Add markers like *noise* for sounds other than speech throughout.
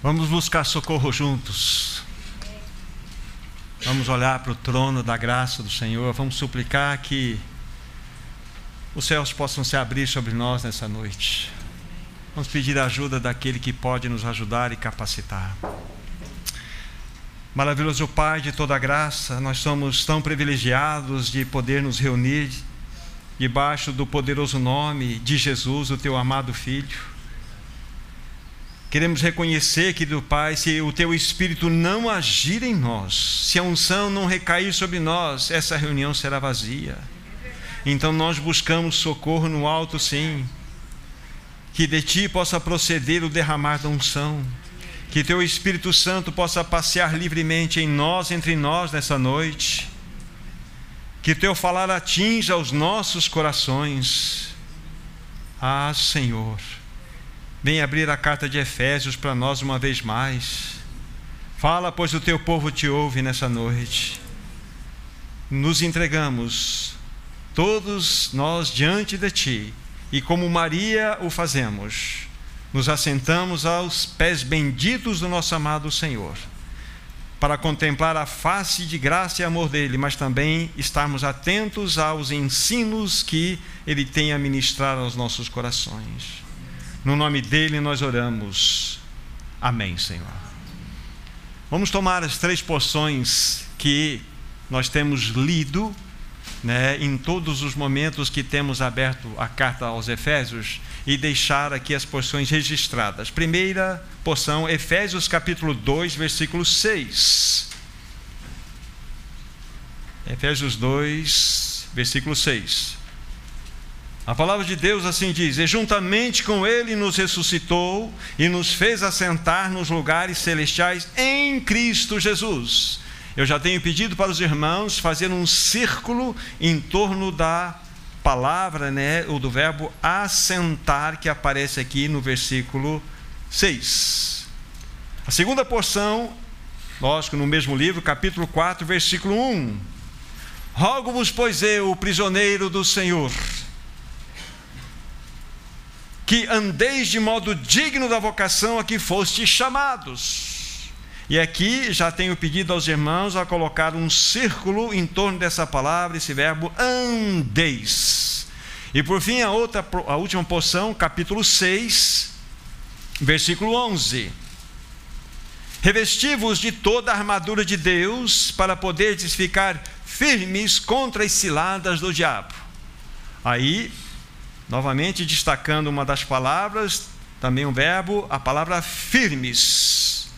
Vamos buscar socorro juntos. Vamos olhar para o trono da graça do Senhor. Vamos suplicar que os céus possam se abrir sobre nós nessa noite. Vamos pedir a ajuda daquele que pode nos ajudar e capacitar. Maravilhoso Pai de toda graça, nós somos tão privilegiados de poder nos reunir debaixo do poderoso nome de Jesus, o teu amado Filho. Queremos reconhecer, querido Pai, se o teu Espírito não agir em nós, se a unção não recair sobre nós, essa reunião será vazia. Então nós buscamos socorro no alto, sim. Que de ti possa proceder o derramar da unção. Que teu Espírito Santo possa passear livremente em nós, entre nós nessa noite. Que teu falar atinja os nossos corações. Ah, Senhor Vem abrir a carta de Efésios para nós uma vez mais. Fala, pois o teu povo te ouve nessa noite. Nos entregamos, todos nós diante de ti, e como Maria o fazemos, nos assentamos aos pés benditos do nosso amado Senhor, para contemplar a face de graça e amor dele, mas também estarmos atentos aos ensinos que ele tem a ministrar aos nossos corações. No nome dele nós oramos. Amém, Senhor. Vamos tomar as três porções que nós temos lido né, em todos os momentos que temos aberto a carta aos Efésios e deixar aqui as porções registradas. Primeira porção, Efésios capítulo 2, versículo 6. Efésios 2, versículo 6. A palavra de Deus assim diz: E juntamente com Ele nos ressuscitou e nos fez assentar nos lugares celestiais em Cristo Jesus. Eu já tenho pedido para os irmãos fazer um círculo em torno da palavra, né, ou do verbo assentar, que aparece aqui no versículo 6. A segunda porção, lógico, no mesmo livro, capítulo 4, versículo 1. Rogo-vos, pois eu, o prisioneiro do Senhor, que andeis de modo digno da vocação a que fostes chamados. E aqui já tenho pedido aos irmãos a colocar um círculo em torno dessa palavra, esse verbo andeis. E por fim, a, outra, a última porção, capítulo 6, versículo 11. Revesti-vos de toda a armadura de Deus para poderes ficar firmes contra as ciladas do diabo. Aí Novamente destacando uma das palavras, também um verbo, a palavra firmes.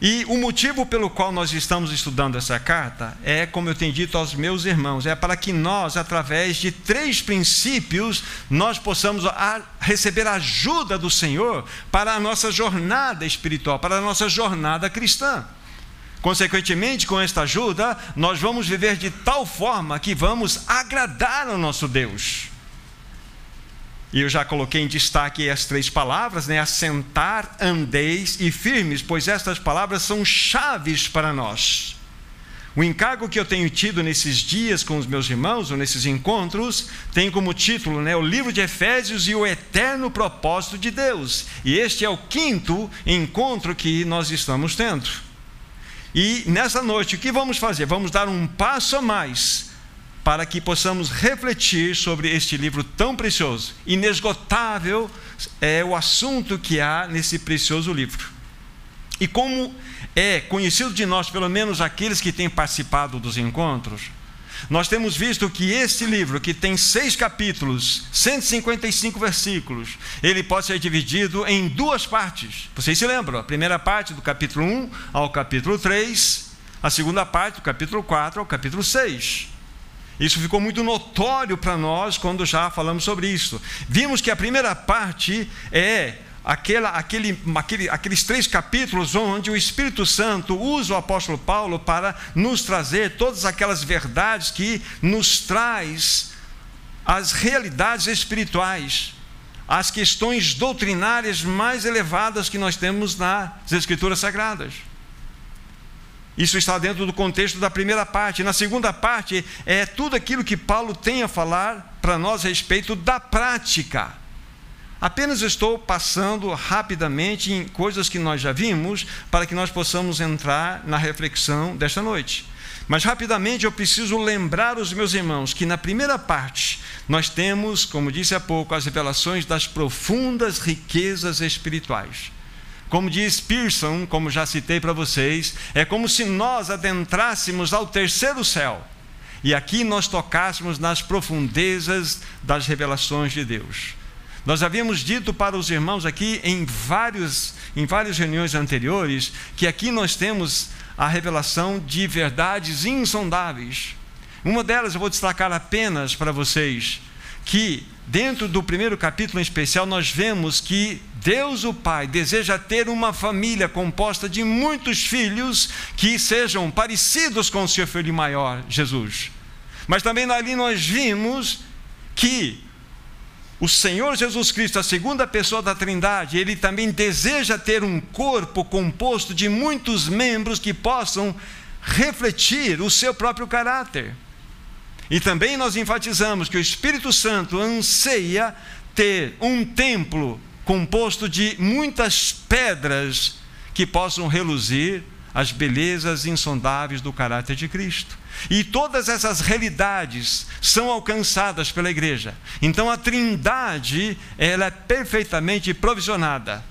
E o motivo pelo qual nós estamos estudando essa carta é, como eu tenho dito aos meus irmãos, é para que nós, através de três princípios, nós possamos a, receber ajuda do Senhor para a nossa jornada espiritual, para a nossa jornada cristã. Consequentemente, com esta ajuda, nós vamos viver de tal forma que vamos agradar ao nosso Deus. E eu já coloquei em destaque as três palavras, né? Assentar, andeis e firmes, pois estas palavras são chaves para nós. O encargo que eu tenho tido nesses dias com os meus irmãos, ou nesses encontros, tem como título né, o livro de Efésios e o eterno propósito de Deus. E este é o quinto encontro que nós estamos tendo. E nessa noite, o que vamos fazer? Vamos dar um passo a mais para que possamos refletir sobre este livro tão precioso. Inesgotável é o assunto que há nesse precioso livro. E como é conhecido de nós, pelo menos aqueles que têm participado dos encontros, nós temos visto que este livro, que tem seis capítulos, 155 versículos, ele pode ser dividido em duas partes. Vocês se lembram? A primeira parte do capítulo 1 ao capítulo 3, a segunda parte do capítulo 4 ao capítulo 6. Isso ficou muito notório para nós quando já falamos sobre isso. Vimos que a primeira parte é aquela, aquele, aquele, aqueles três capítulos onde o Espírito Santo usa o apóstolo Paulo para nos trazer todas aquelas verdades que nos traz as realidades espirituais, as questões doutrinárias mais elevadas que nós temos nas Escrituras Sagradas. Isso está dentro do contexto da primeira parte. Na segunda parte, é tudo aquilo que Paulo tem a falar para nós a respeito da prática. Apenas estou passando rapidamente em coisas que nós já vimos, para que nós possamos entrar na reflexão desta noite. Mas rapidamente eu preciso lembrar os meus irmãos que na primeira parte nós temos, como disse há pouco, as revelações das profundas riquezas espirituais. Como diz Pearson, como já citei para vocês, é como se nós adentrássemos ao terceiro céu e aqui nós tocássemos nas profundezas das revelações de Deus. Nós havíamos dito para os irmãos aqui em, vários, em várias reuniões anteriores que aqui nós temos a revelação de verdades insondáveis. Uma delas eu vou destacar apenas para vocês, que dentro do primeiro capítulo em especial nós vemos que Deus o Pai deseja ter uma família composta de muitos filhos que sejam parecidos com o seu filho maior, Jesus. Mas também ali nós vimos que o Senhor Jesus Cristo, a segunda pessoa da Trindade, ele também deseja ter um corpo composto de muitos membros que possam refletir o seu próprio caráter. E também nós enfatizamos que o Espírito Santo anseia ter um templo composto de muitas pedras que possam reluzir as belezas insondáveis do caráter de Cristo. E todas essas realidades são alcançadas pela igreja. Então a Trindade, ela é perfeitamente provisionada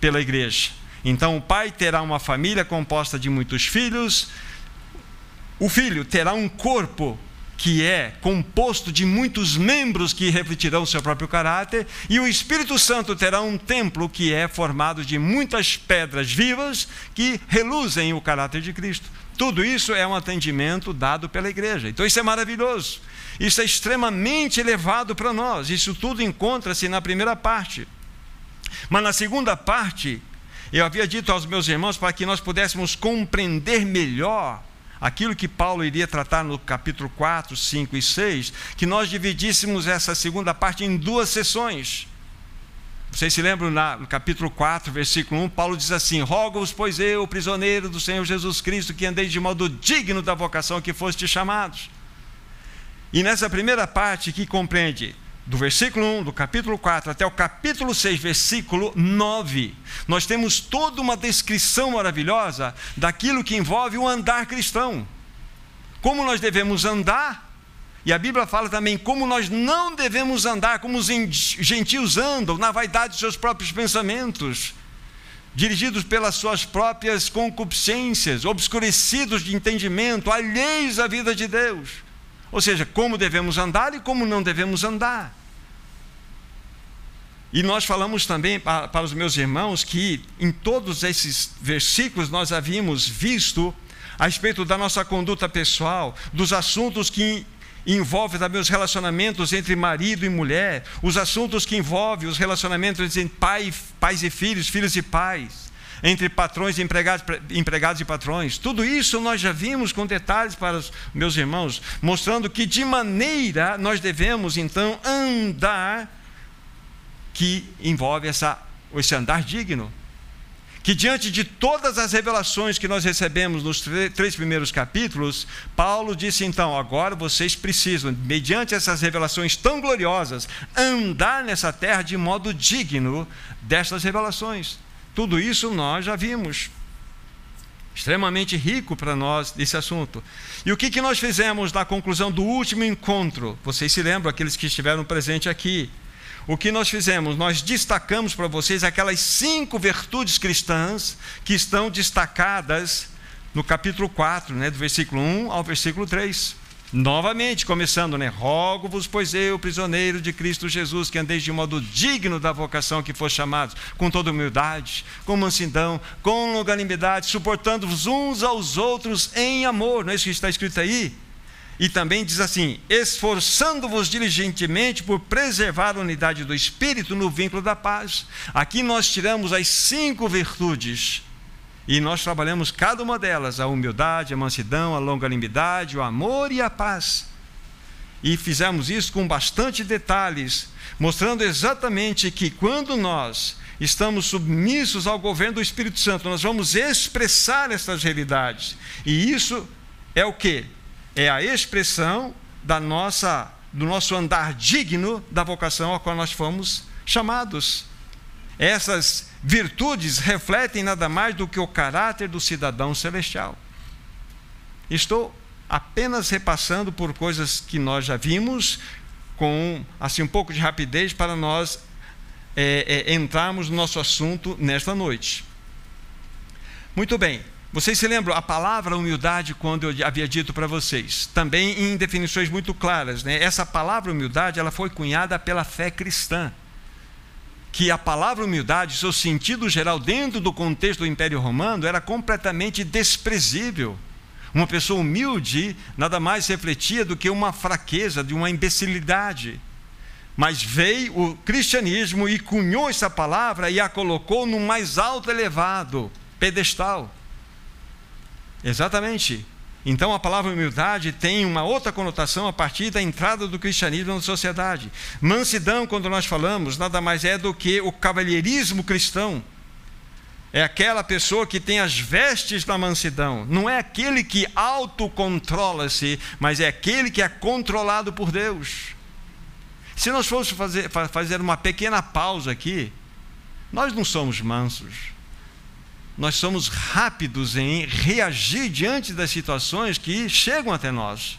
pela igreja. Então o pai terá uma família composta de muitos filhos, o filho terá um corpo que é composto de muitos membros que refletirão seu próprio caráter, e o Espírito Santo terá um templo que é formado de muitas pedras vivas que reluzem o caráter de Cristo. Tudo isso é um atendimento dado pela igreja. Então isso é maravilhoso. Isso é extremamente elevado para nós. Isso tudo encontra-se na primeira parte. Mas na segunda parte, eu havia dito aos meus irmãos para que nós pudéssemos compreender melhor aquilo que Paulo iria tratar no capítulo 4, 5 e 6, que nós dividíssemos essa segunda parte em duas sessões. Vocês se lembram no capítulo 4, versículo 1, Paulo diz assim: Rogo-vos, pois eu, prisioneiro do Senhor Jesus Cristo, que andei de modo digno da vocação que foste chamados. E nessa primeira parte que compreende do versículo 1 do capítulo 4 até o capítulo 6, versículo 9, nós temos toda uma descrição maravilhosa daquilo que envolve o andar cristão. Como nós devemos andar e a Bíblia fala também como nós não devemos andar como os gentios andam, na vaidade dos seus próprios pensamentos, dirigidos pelas suas próprias concupiscências, obscurecidos de entendimento, alheios à vida de Deus. Ou seja, como devemos andar e como não devemos andar. E nós falamos também para, os meus irmãos que em todos esses versículos nós havíamos visto a respeito da nossa conduta pessoal, dos assuntos que envolve também os relacionamentos entre marido e mulher, os assuntos que envolvem os relacionamentos entre pai, pais e filhos, filhos e pais, entre patrões e empregados, empregados e patrões. Tudo isso nós já vimos com detalhes para os meus irmãos, mostrando que de maneira nós devemos então andar que envolve essa, esse andar digno que diante de todas as revelações que nós recebemos nos três primeiros capítulos, Paulo disse então: agora vocês precisam, mediante essas revelações tão gloriosas, andar nessa terra de modo digno destas revelações. Tudo isso nós já vimos. Extremamente rico para nós esse assunto. E o que, que nós fizemos na conclusão do último encontro? Vocês se lembram, aqueles que estiveram presentes aqui o que nós fizemos? Nós destacamos para vocês aquelas cinco virtudes cristãs que estão destacadas no capítulo 4, né, do versículo 1 ao versículo 3. Novamente, começando, né? Rogo-vos, pois eu, prisioneiro de Cristo Jesus, que andeis de modo digno da vocação que for chamados, com toda humildade, com mansidão, com longanimidade, suportando-vos uns aos outros em amor. Não é isso que está escrito aí? E também diz assim: esforçando-vos diligentemente por preservar a unidade do espírito no vínculo da paz. Aqui nós tiramos as cinco virtudes e nós trabalhamos cada uma delas: a humildade, a mansidão, a longanimidade, o amor e a paz. E fizemos isso com bastante detalhes, mostrando exatamente que quando nós estamos submissos ao governo do Espírito Santo, nós vamos expressar essas realidades. E isso é o que? É a expressão da nossa, do nosso andar digno da vocação a qual nós fomos chamados. Essas virtudes refletem nada mais do que o caráter do cidadão celestial. Estou apenas repassando por coisas que nós já vimos, com assim um pouco de rapidez para nós é, é, entrarmos no nosso assunto nesta noite. Muito bem. Vocês se lembram a palavra humildade quando eu havia dito para vocês? Também em definições muito claras, né? Essa palavra humildade, ela foi cunhada pela fé cristã. Que a palavra humildade, seu sentido geral dentro do contexto do Império Romano era completamente desprezível. Uma pessoa humilde nada mais refletia do que uma fraqueza, de uma imbecilidade. Mas veio o cristianismo e cunhou essa palavra e a colocou no mais alto elevado pedestal. Exatamente. Então a palavra humildade tem uma outra conotação a partir da entrada do cristianismo na sociedade. Mansidão, quando nós falamos, nada mais é do que o cavalheirismo cristão. É aquela pessoa que tem as vestes da mansidão. Não é aquele que autocontrola-se, mas é aquele que é controlado por Deus. Se nós fôssemos fazer, fazer uma pequena pausa aqui, nós não somos mansos nós somos rápidos em reagir diante das situações que chegam até nós.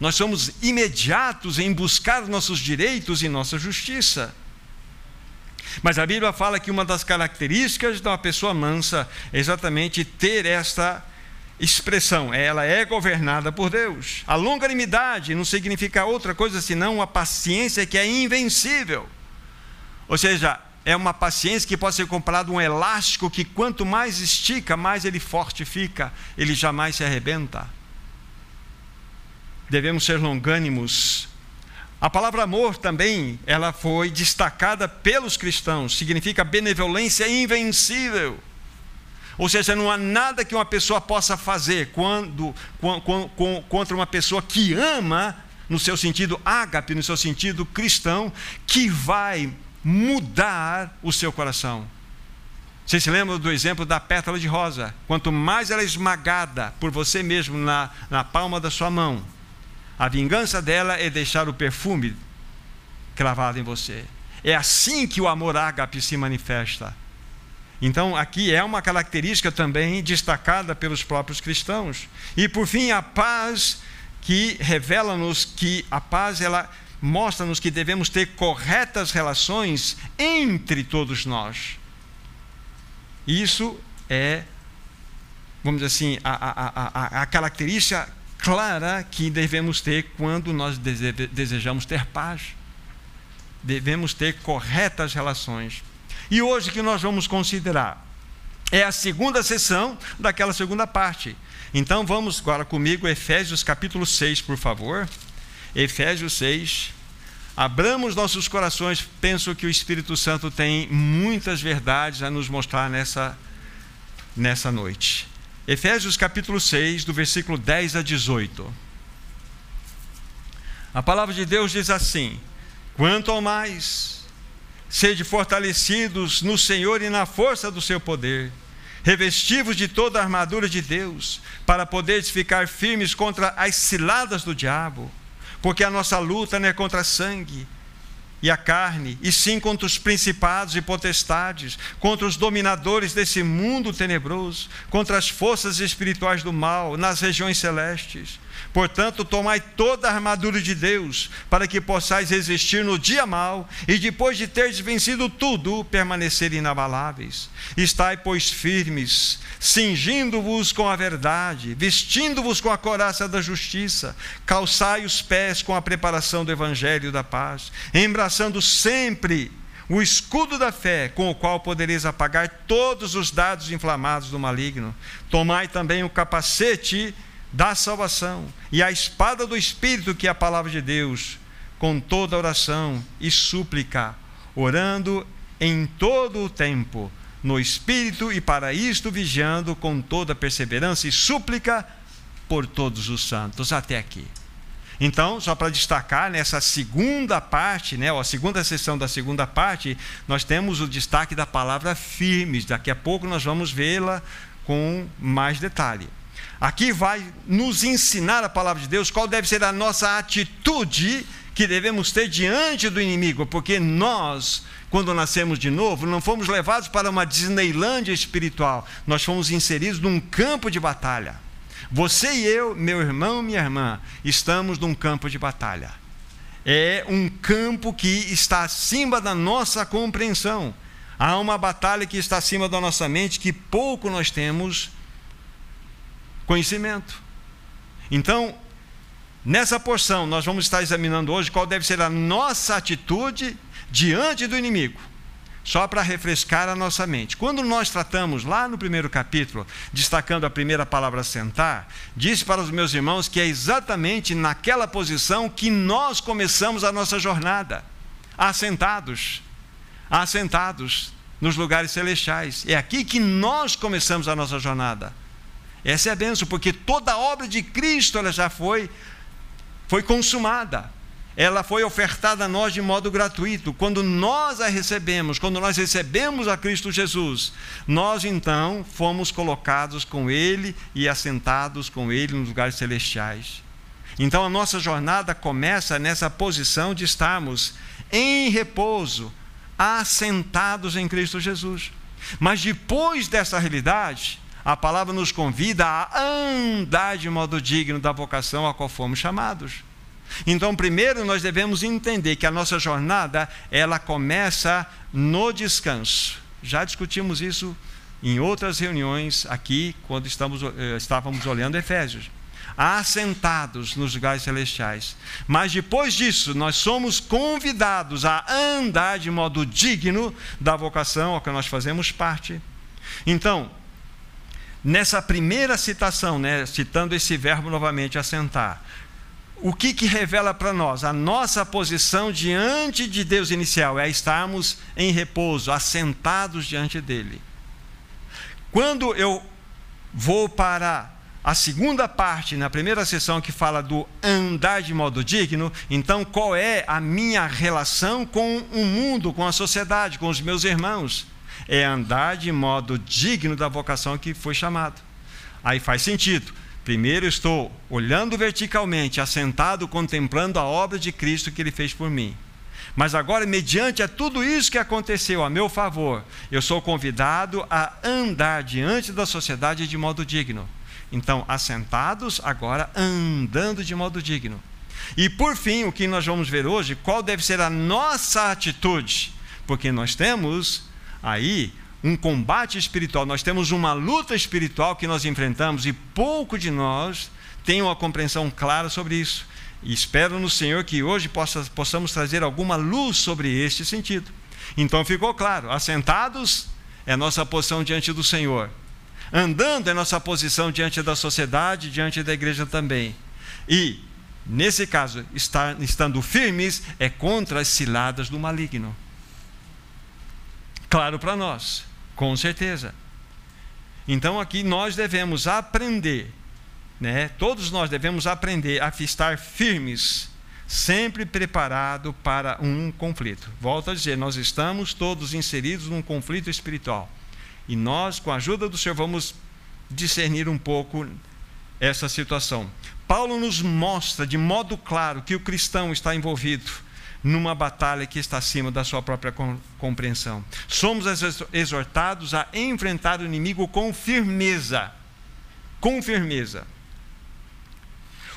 Nós somos imediatos em buscar nossos direitos e nossa justiça. Mas a Bíblia fala que uma das características de uma pessoa mansa é exatamente ter esta expressão, ela é governada por Deus. A longanimidade não significa outra coisa senão a paciência que é invencível. Ou seja, é uma paciência que pode ser comparado a um elástico que quanto mais estica, mais ele forte fica, ele jamais se arrebenta. Devemos ser longânimos. A palavra amor também, ela foi destacada pelos cristãos, significa benevolência invencível. Ou seja, não há nada que uma pessoa possa fazer quando, contra uma pessoa que ama, no seu sentido ágape, no seu sentido cristão, que vai mudar o seu coração. Você se lembra do exemplo da pétala de rosa? Quanto mais ela é esmagada por você mesmo na, na palma da sua mão, a vingança dela é deixar o perfume cravado em você. É assim que o amor ágape se manifesta. Então, aqui é uma característica também destacada pelos próprios cristãos. E, por fim, a paz que revela-nos que a paz ela mostra-nos que devemos ter corretas relações entre todos nós. Isso é, vamos dizer assim, a, a, a, a característica clara que devemos ter quando nós desejamos ter paz. Devemos ter corretas relações. E hoje que nós vamos considerar é a segunda sessão daquela segunda parte. Então vamos agora comigo, Efésios capítulo 6, por favor. Efésios 6. Abramos nossos corações. Penso que o Espírito Santo tem muitas verdades a nos mostrar nessa, nessa noite. Efésios capítulo 6, do versículo 10 a 18. A palavra de Deus diz assim: Quanto ao mais, sede fortalecidos no Senhor e na força do seu poder, revestivos de toda a armadura de Deus, para poderes ficar firmes contra as ciladas do diabo porque a nossa luta não é contra sangue e a carne, e sim contra os principados e potestades, contra os dominadores desse mundo tenebroso, contra as forças espirituais do mal nas regiões celestes. Portanto, tomai toda a armadura de Deus, para que possais resistir no dia mau e depois de teres vencido tudo, permanecer inabaláveis. Estai, pois, firmes, cingindo-vos com a verdade, vestindo-vos com a coraça da justiça, calçai os pés com a preparação do evangelho da paz, embraçando sempre o escudo da fé, com o qual podereis apagar todos os dados inflamados do maligno. Tomai também o capacete da salvação e a espada do Espírito, que é a palavra de Deus, com toda oração e súplica, orando em todo o tempo, no Espírito, e para isto vigiando com toda perseverança e súplica por todos os santos. Até aqui. Então, só para destacar, nessa segunda parte, né, a segunda sessão da segunda parte, nós temos o destaque da palavra firmes. Daqui a pouco nós vamos vê-la com mais detalhe. Aqui vai nos ensinar a palavra de Deus qual deve ser a nossa atitude que devemos ter diante do inimigo, porque nós, quando nascemos de novo, não fomos levados para uma Disneylândia espiritual, nós fomos inseridos num campo de batalha. Você e eu, meu irmão, minha irmã, estamos num campo de batalha. É um campo que está acima da nossa compreensão. Há uma batalha que está acima da nossa mente que pouco nós temos conhecimento. Então, nessa porção, nós vamos estar examinando hoje qual deve ser a nossa atitude diante do inimigo só para refrescar a nossa mente. Quando nós tratamos lá no primeiro capítulo, destacando a primeira palavra sentar, disse para os meus irmãos que é exatamente naquela posição que nós começamos a nossa jornada, assentados, assentados nos lugares celestiais. É aqui que nós começamos a nossa jornada. Essa é a benção, porque toda a obra de Cristo ela já foi foi consumada ela foi ofertada a nós de modo gratuito. Quando nós a recebemos, quando nós recebemos a Cristo Jesus, nós então fomos colocados com Ele e assentados com Ele nos lugares celestiais. Então a nossa jornada começa nessa posição de estarmos em repouso, assentados em Cristo Jesus. Mas depois dessa realidade, a palavra nos convida a andar de modo digno da vocação a qual fomos chamados. Então, primeiro nós devemos entender que a nossa jornada, ela começa no descanso. Já discutimos isso em outras reuniões aqui, quando estamos, eh, estávamos olhando Efésios. Assentados nos lugares celestiais. Mas depois disso, nós somos convidados a andar de modo digno da vocação a que nós fazemos parte. Então, nessa primeira citação, né, citando esse verbo novamente, assentar, o que, que revela para nós? A nossa posição diante de Deus inicial é estarmos em repouso, assentados diante dele. Quando eu vou para a segunda parte, na primeira sessão, que fala do andar de modo digno, então qual é a minha relação com o mundo, com a sociedade, com os meus irmãos? É andar de modo digno da vocação que foi chamado. Aí faz sentido. Primeiro estou olhando verticalmente, assentado, contemplando a obra de Cristo que ele fez por mim. Mas agora, mediante a tudo isso que aconteceu a meu favor, eu sou convidado a andar diante da sociedade de modo digno. Então, assentados, agora andando de modo digno. E por fim, o que nós vamos ver hoje, qual deve ser a nossa atitude? Porque nós temos aí um combate espiritual, nós temos uma luta espiritual que nós enfrentamos e pouco de nós tem uma compreensão clara sobre isso. E espero no Senhor que hoje possa, possamos trazer alguma luz sobre este sentido. Então ficou claro: assentados é nossa posição diante do Senhor, andando é nossa posição diante da sociedade, diante da igreja também. E, nesse caso, estar, estando firmes é contra as ciladas do maligno. Claro para nós. Com certeza. Então aqui nós devemos aprender, né? Todos nós devemos aprender a estar firmes, sempre preparado para um conflito. Volto a dizer, nós estamos todos inseridos num conflito espiritual. E nós, com a ajuda do Senhor, vamos discernir um pouco essa situação. Paulo nos mostra de modo claro que o cristão está envolvido numa batalha que está acima da sua própria compreensão. Somos exortados a enfrentar o inimigo com firmeza. Com firmeza.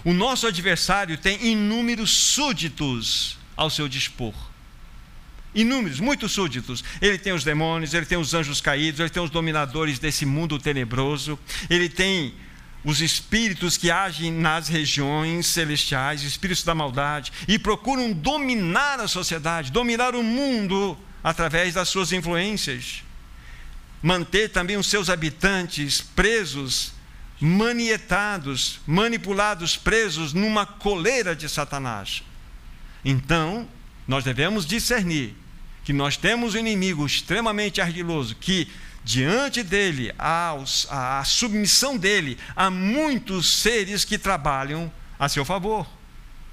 O nosso adversário tem inúmeros súditos ao seu dispor. Inúmeros, muitos súditos. Ele tem os demônios, ele tem os anjos caídos, ele tem os dominadores desse mundo tenebroso, ele tem os espíritos que agem nas regiões celestiais, espíritos da maldade, e procuram dominar a sociedade, dominar o mundo através das suas influências, manter também os seus habitantes presos, manietados, manipulados, presos numa coleira de Satanás. Então, nós devemos discernir que nós temos um inimigo extremamente ardiloso que diante dele, a, a submissão dele a muitos seres que trabalham a seu favor.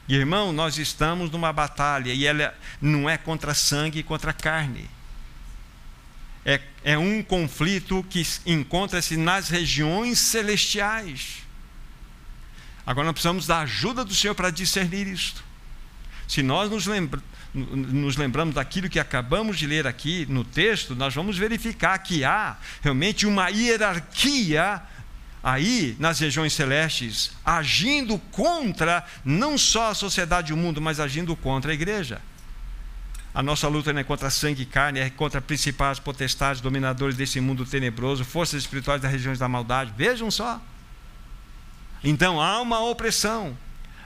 Irmão, nós estamos numa batalha e ela não é contra sangue e contra carne. É, é um conflito que encontra-se nas regiões celestiais. Agora nós precisamos da ajuda do Senhor para discernir isto. se nós nos, lembra, nos lembramos daquilo que acabamos de ler aqui no texto, nós vamos verificar que há realmente uma hierarquia aí nas regiões celestes, agindo contra não só a sociedade e o mundo, mas agindo contra a igreja. A nossa luta não é contra sangue e carne, é contra principais potestades, dominadores desse mundo tenebroso, forças espirituais das regiões da maldade. Vejam só. Então há uma opressão,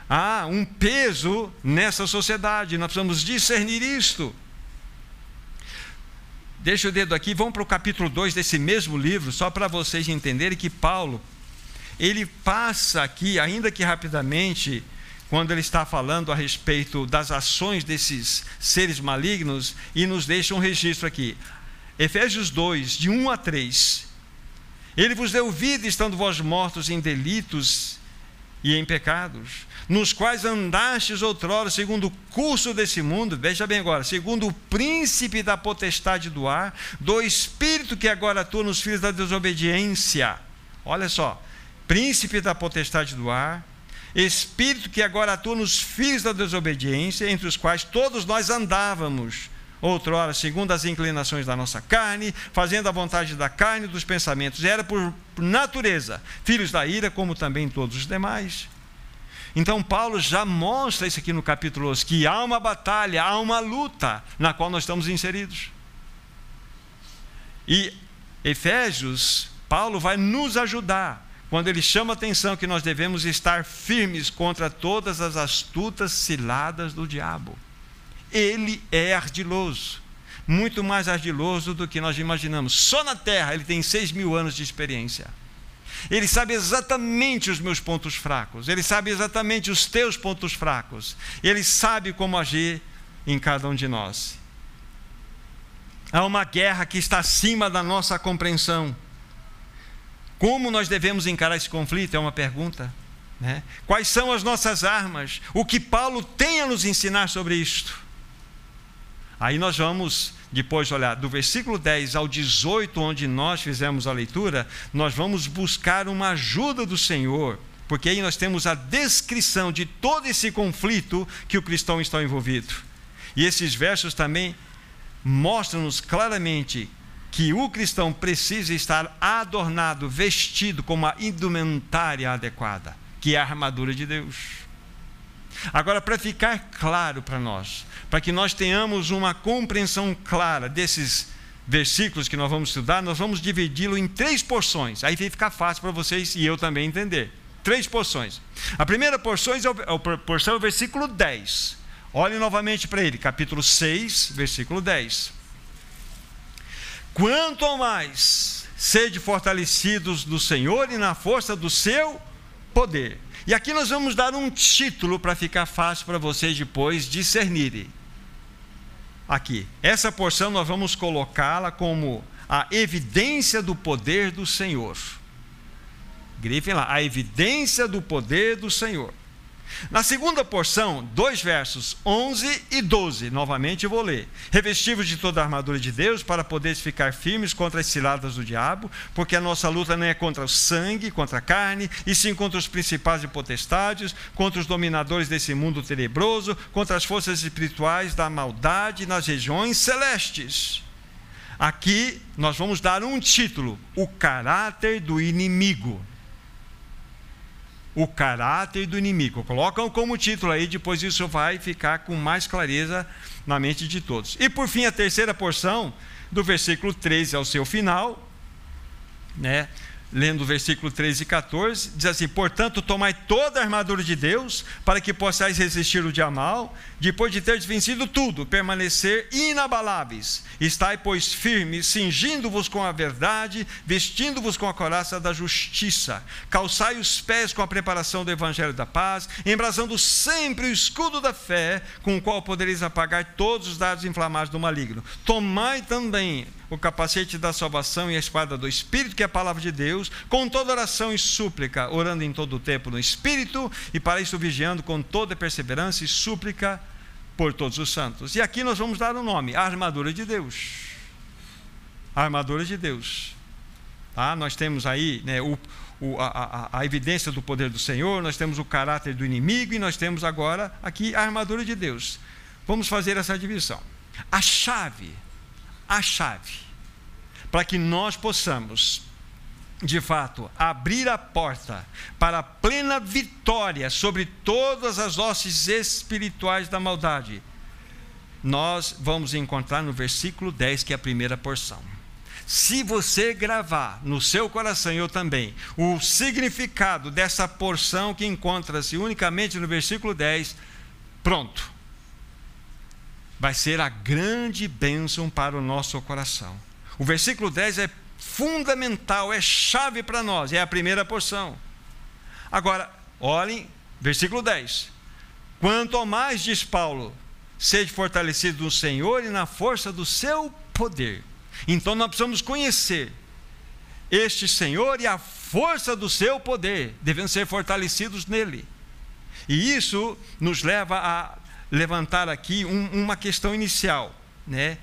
há um peso nessa sociedade, nós precisamos discernir isto. Deixa o dedo aqui, vamos para o capítulo 2 desse mesmo livro, só para vocês entenderem que Paulo, ele passa aqui, ainda que rapidamente, quando ele está falando a respeito das ações desses seres malignos, e nos deixa um registro aqui. Efésios 2, de 1 a 3. Ele vos deu vida, estando vós mortos em delitos e em pecados, nos quais andastes outrora, segundo o curso desse mundo, veja bem agora, segundo o príncipe da potestade do ar, do espírito que agora atua nos filhos da desobediência. Olha só, príncipe da potestade do ar, espírito que agora atua nos filhos da desobediência, entre os quais todos nós andávamos outrora, segundo as inclinações da nossa carne, fazendo a vontade da carne e dos pensamentos. Era por natureza filhos da ira, como também todos os demais. Então, Paulo já mostra isso aqui no capítulo 11, que há uma batalha, há uma luta na qual nós estamos inseridos. E Efésios, Paulo vai nos ajudar quando ele chama a atenção que nós devemos estar firmes contra todas as astutas ciladas do diabo ele é ardiloso, muito mais ardiloso do que nós imaginamos. Só na terra ele tem seis mil anos de experiência. Ele sabe exatamente os meus pontos fracos, ele sabe exatamente os teus pontos fracos, ele sabe como agir em cada um de nós. Há uma guerra que está acima da nossa compreensão. Como nós devemos encarar esse conflito? É uma pergunta. Né? Quais são as nossas armas? O que Paulo tem a nos ensinar sobre isto? Aí nós vamos, depois de olhar do versículo 10 ao 18, onde nós fizemos a leitura, nós vamos buscar uma ajuda do Senhor, porque aí nós temos a descrição de todo esse conflito que o cristão está envolvido. E esses versos também mostram-nos claramente que o cristão precisa estar adornado, vestido com uma indumentária adequada, que é a armadura de Deus. Agora, para ficar claro para nós, para que nós tenhamos uma compreensão clara desses versículos que nós vamos estudar, nós vamos dividi-lo em três porções. Aí vai ficar fácil para vocês e eu também entender. Três porções. A primeira porção é o, é o, porção é o versículo 10. Olhe novamente para ele, capítulo 6, versículo 10. Quanto mais, sede fortalecidos do Senhor e na força do seu poder. E aqui nós vamos dar um título para ficar fácil para vocês depois discernirem. Aqui, essa porção nós vamos colocá-la como a evidência do poder do Senhor. Grifem lá, a evidência do poder do Senhor. Na segunda porção, dois versos 11 e 12, novamente eu vou ler. Revestivos de toda a armadura de Deus para poderes ficar firmes contra as ciladas do diabo, porque a nossa luta não é contra o sangue, contra a carne, e sim contra os principais e potestades, contra os dominadores desse mundo tenebroso, contra as forças espirituais da maldade nas regiões celestes. Aqui nós vamos dar um título: o caráter do inimigo o caráter do inimigo. Colocam como título aí, depois isso vai ficar com mais clareza na mente de todos. E por fim, a terceira porção, do versículo 13 ao seu final, né? Lendo o versículo 13 e 14, diz assim: Portanto, tomai toda a armadura de Deus, para que possais resistir o dia mal, depois de teres vencido tudo, permanecer inabaláveis. Estai, pois, firmes, cingindo-vos com a verdade, vestindo-vos com a coraça da justiça. Calçai os pés com a preparação do evangelho da paz, embrasando sempre o escudo da fé, com o qual podereis apagar todos os dados inflamados do maligno. Tomai também o capacete da salvação e a espada do Espírito, que é a palavra de Deus, com toda oração e súplica, orando em todo o tempo no Espírito, e para isso vigiando com toda perseverança e súplica por todos os santos. E aqui nós vamos dar um nome: a armadura de Deus. A armadura de Deus. Tá? Nós temos aí né, o, o, a, a, a, evidência do poder do Senhor, nós temos o caráter do inimigo e nós temos agora aqui a armadura de Deus. Vamos fazer essa divisão. A chave, a chave, para que nós possamos, de fato, abrir a porta para a plena vitória sobre todas as hostes espirituais da maldade, nós vamos encontrar no versículo 10, que é a primeira porção. Se você gravar no seu coração, eu também, o significado dessa porção que encontra-se unicamente no versículo 10, pronto. Vai ser a grande bênção para o nosso coração. O versículo 10 é fundamental, é chave para nós, é a primeira porção. Agora, olhem, versículo 10. Quanto mais, diz Paulo, sede fortalecido no Senhor e na força do seu poder. Então nós precisamos conhecer este Senhor e a força do seu poder, devemos ser fortalecidos nele. E isso nos leva a levantar aqui um, uma questão inicial, né?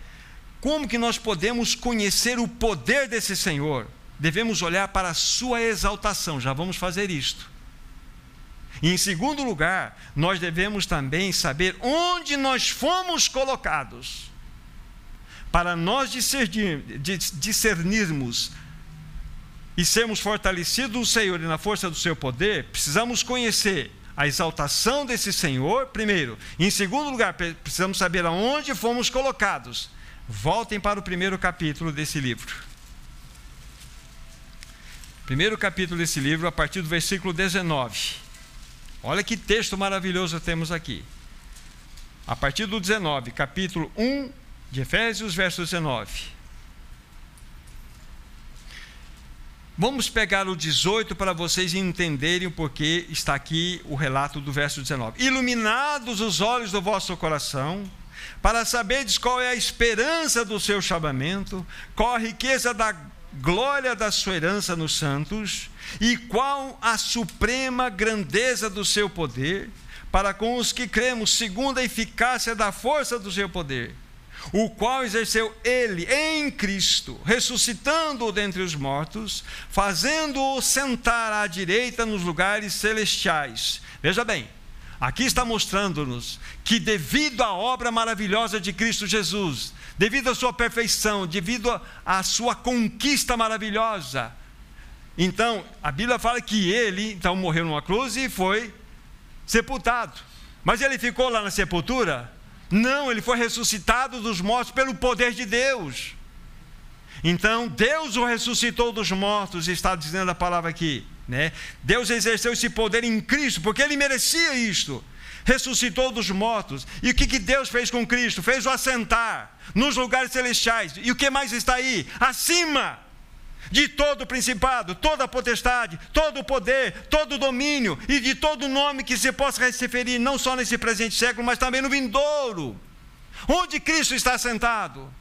Como que nós podemos conhecer o poder desse Senhor? Devemos olhar para a sua exaltação, já vamos fazer isto. E em segundo lugar, nós devemos também saber onde nós fomos colocados. Para nós discernir, discernirmos e sermos fortalecidos no Senhor e na força do seu poder, precisamos conhecer a exaltação desse Senhor, primeiro. E, em segundo lugar, precisamos saber aonde fomos colocados. Voltem para o primeiro capítulo desse livro. Primeiro capítulo desse livro, a partir do versículo 19. Olha que texto maravilhoso temos aqui. A partir do 19, capítulo 1 de Efésios, verso 19. Vamos pegar o 18 para vocês entenderem o porquê está aqui o relato do verso 19. Iluminados os olhos do vosso coração, para saberdes qual é a esperança do seu chamamento, qual a riqueza da glória da sua herança nos santos, e qual a suprema grandeza do seu poder para com os que cremos, segundo a eficácia da força do seu poder, o qual exerceu ele em Cristo, ressuscitando-o dentre os mortos, fazendo-o sentar à direita nos lugares celestiais. Veja bem, aqui está mostrando-nos que, devido à obra maravilhosa de Cristo Jesus, devido à sua perfeição, devido à sua conquista maravilhosa, então, a Bíblia fala que ele, então, morreu numa cruz e foi sepultado. Mas ele ficou lá na sepultura? Não, ele foi ressuscitado dos mortos pelo poder de Deus. Então, Deus o ressuscitou dos mortos, está dizendo a palavra aqui. Né? Deus exerceu esse poder em Cristo, porque ele merecia isto. Ressuscitou dos mortos. E o que, que Deus fez com Cristo? Fez o assentar nos lugares celestiais. E o que mais está aí? Acima de todo o principado, toda potestade, todo o poder, todo domínio e de todo nome que se possa referir, não só nesse presente século, mas também no vindouro. Onde Cristo está sentado?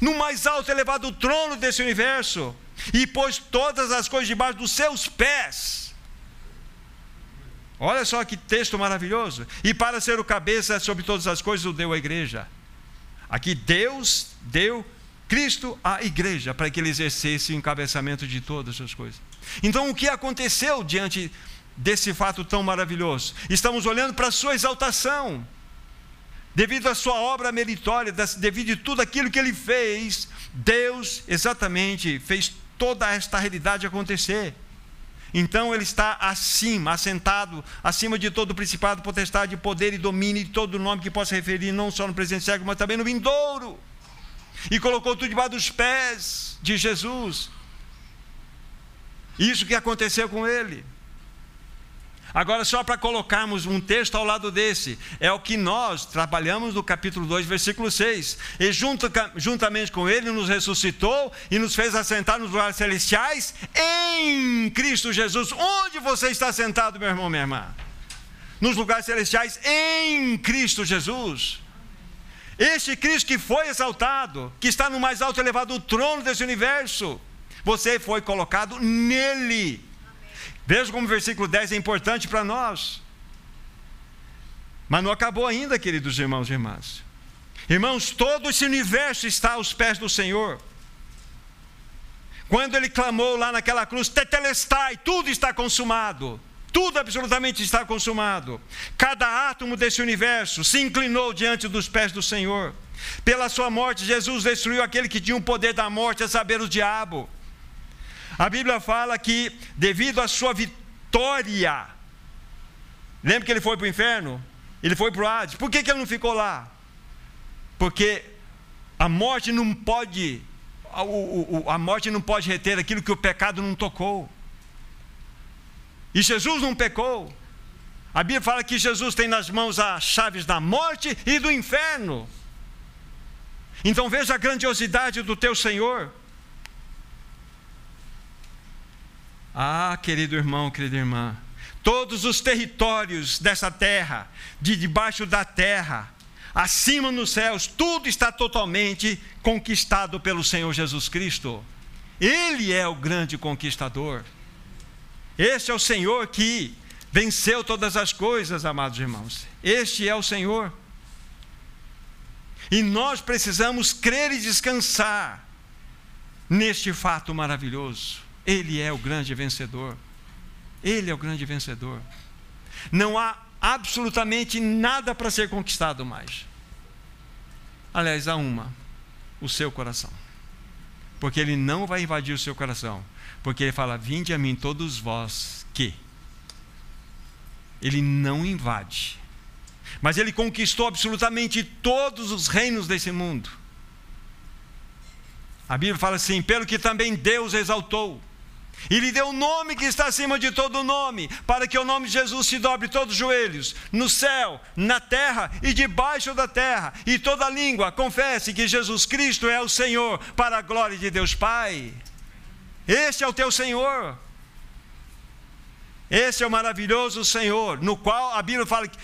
No mais alto e elevado trono desse universo, e pôs todas as coisas debaixo dos seus pés. Olha só que texto maravilhoso. E para ser o cabeça sobre todas as coisas, o deu à igreja. Aqui Deus deu Cristo à igreja, para que ele exercesse o encabeçamento de todas as coisas. Então, o que aconteceu diante desse fato tão maravilhoso? Estamos olhando para a sua exaltação, devido à sua obra meritória, devido a tudo aquilo que ele fez, Deus exatamente fez toda esta realidade acontecer. Então ele está acima, assentado, acima de todo principado, potestade, poder e domínio, de todo nome que possa referir, não só no presente século, mas também no vindouro e colocou tudo debaixo dos pés de Jesus. Isso que aconteceu com ele. Agora, só para colocarmos um texto ao lado desse, é o que nós trabalhamos no capítulo 2, versículo 6. E junto, juntamente com ele nos ressuscitou e nos fez assentar nos lugares celestiais em Cristo Jesus. Onde você está sentado, meu irmão, minha irmã? Nos lugares celestiais em Cristo Jesus. Este Cristo que foi exaltado, que está no mais alto elevado trono desse universo, você foi colocado nele. Veja como o versículo 10 é importante para nós. Mas não acabou ainda, queridos irmãos e irmãs. Irmãos, todo esse universo está aos pés do Senhor. Quando ele clamou lá naquela cruz, tetelestai, tudo está consumado. Tudo absolutamente está consumado. Cada átomo desse universo se inclinou diante dos pés do Senhor. Pela sua morte, Jesus destruiu aquele que tinha o poder da morte, a saber, o diabo. A Bíblia fala que, devido à sua vitória, lembra que ele foi para o inferno? Ele foi para o Hades. Por que, que ele não ficou lá? Porque a morte não pode, a, a morte não pode reter aquilo que o pecado não tocou. E Jesus não pecou. A Bíblia fala que Jesus tem nas mãos as chaves da morte e do inferno. Então veja a grandiosidade do teu Senhor. Ah, querido irmão, querida irmã, todos os territórios dessa terra, de debaixo da terra, acima nos céus, tudo está totalmente conquistado pelo Senhor Jesus Cristo. Ele é o grande conquistador. Este é o Senhor que venceu todas as coisas, amados irmãos. Este é o Senhor. E nós precisamos crer e descansar neste fato maravilhoso. Ele é o grande vencedor. Ele é o grande vencedor. Não há absolutamente nada para ser conquistado mais. Aliás, há uma: o seu coração. Porque ele não vai invadir o seu coração. Porque ele fala: Vinde a mim, todos vós que. Ele não invade. Mas ele conquistou absolutamente todos os reinos desse mundo. A Bíblia fala assim: pelo que também Deus exaltou. E lhe deu o um nome que está acima de todo nome, para que o nome de Jesus se dobre todos os joelhos, no céu, na terra e debaixo da terra, e toda língua confesse que Jesus Cristo é o Senhor, para a glória de Deus Pai. Este é o teu Senhor. Esse é o maravilhoso Senhor, no qual a Bíblia fala que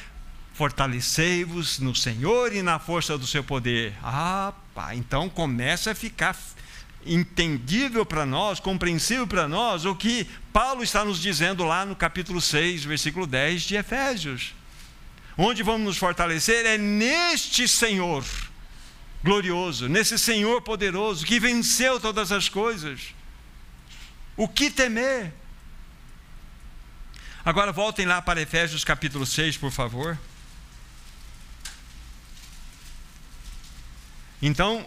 fortalecei-vos no Senhor e na força do seu poder. Ah, pá, então começa a ficar entendível para nós, compreensível para nós, o que Paulo está nos dizendo lá no capítulo 6, versículo 10 de Efésios. Onde vamos nos fortalecer é neste Senhor glorioso, nesse Senhor poderoso que venceu todas as coisas. O que temer? Agora voltem lá para Efésios capítulo 6, por favor. Então,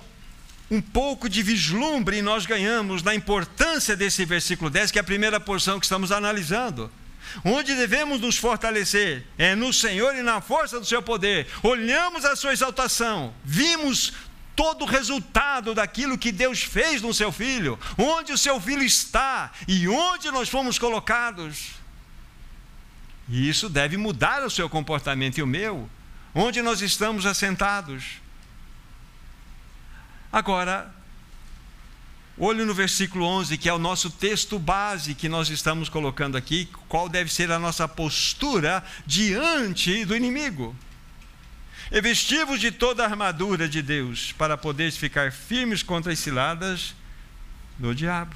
um pouco de vislumbre nós ganhamos na importância desse versículo 10, que é a primeira porção que estamos analisando. Onde devemos nos fortalecer é no Senhor e na força do seu poder. Olhamos a sua exaltação, vimos todo o resultado daquilo que Deus fez no seu filho, onde o seu filho está e onde nós fomos colocados. E isso deve mudar o seu comportamento e o meu, onde nós estamos assentados. Agora, olhe no versículo 11, que é o nosso texto base que nós estamos colocando aqui, qual deve ser a nossa postura diante do inimigo. E vestivos de toda a armadura de Deus, para poderes ficar firmes contra as ciladas do diabo.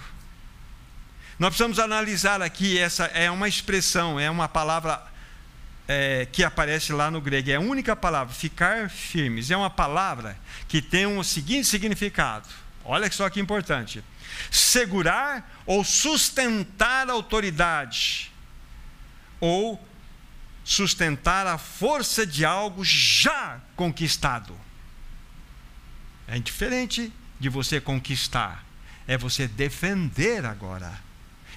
Nós precisamos analisar aqui, essa é uma expressão, é uma palavra é, que aparece lá no grego, é a única palavra, ficar firmes. É uma palavra que tem um seguinte significado. Olha só que importante: segurar ou sustentar a autoridade, ou sustentar a força de algo já conquistado. É diferente de você conquistar, é você defender agora.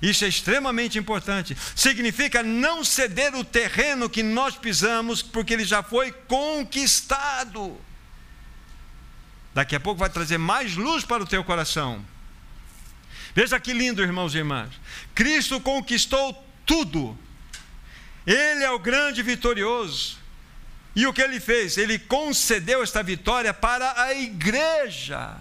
Isso é extremamente importante. Significa não ceder o terreno que nós pisamos, porque ele já foi conquistado. Daqui a pouco vai trazer mais luz para o teu coração. Veja que lindo, irmãos e irmãs. Cristo conquistou tudo ele é o grande vitorioso. E o que ele fez? Ele concedeu esta vitória para a igreja.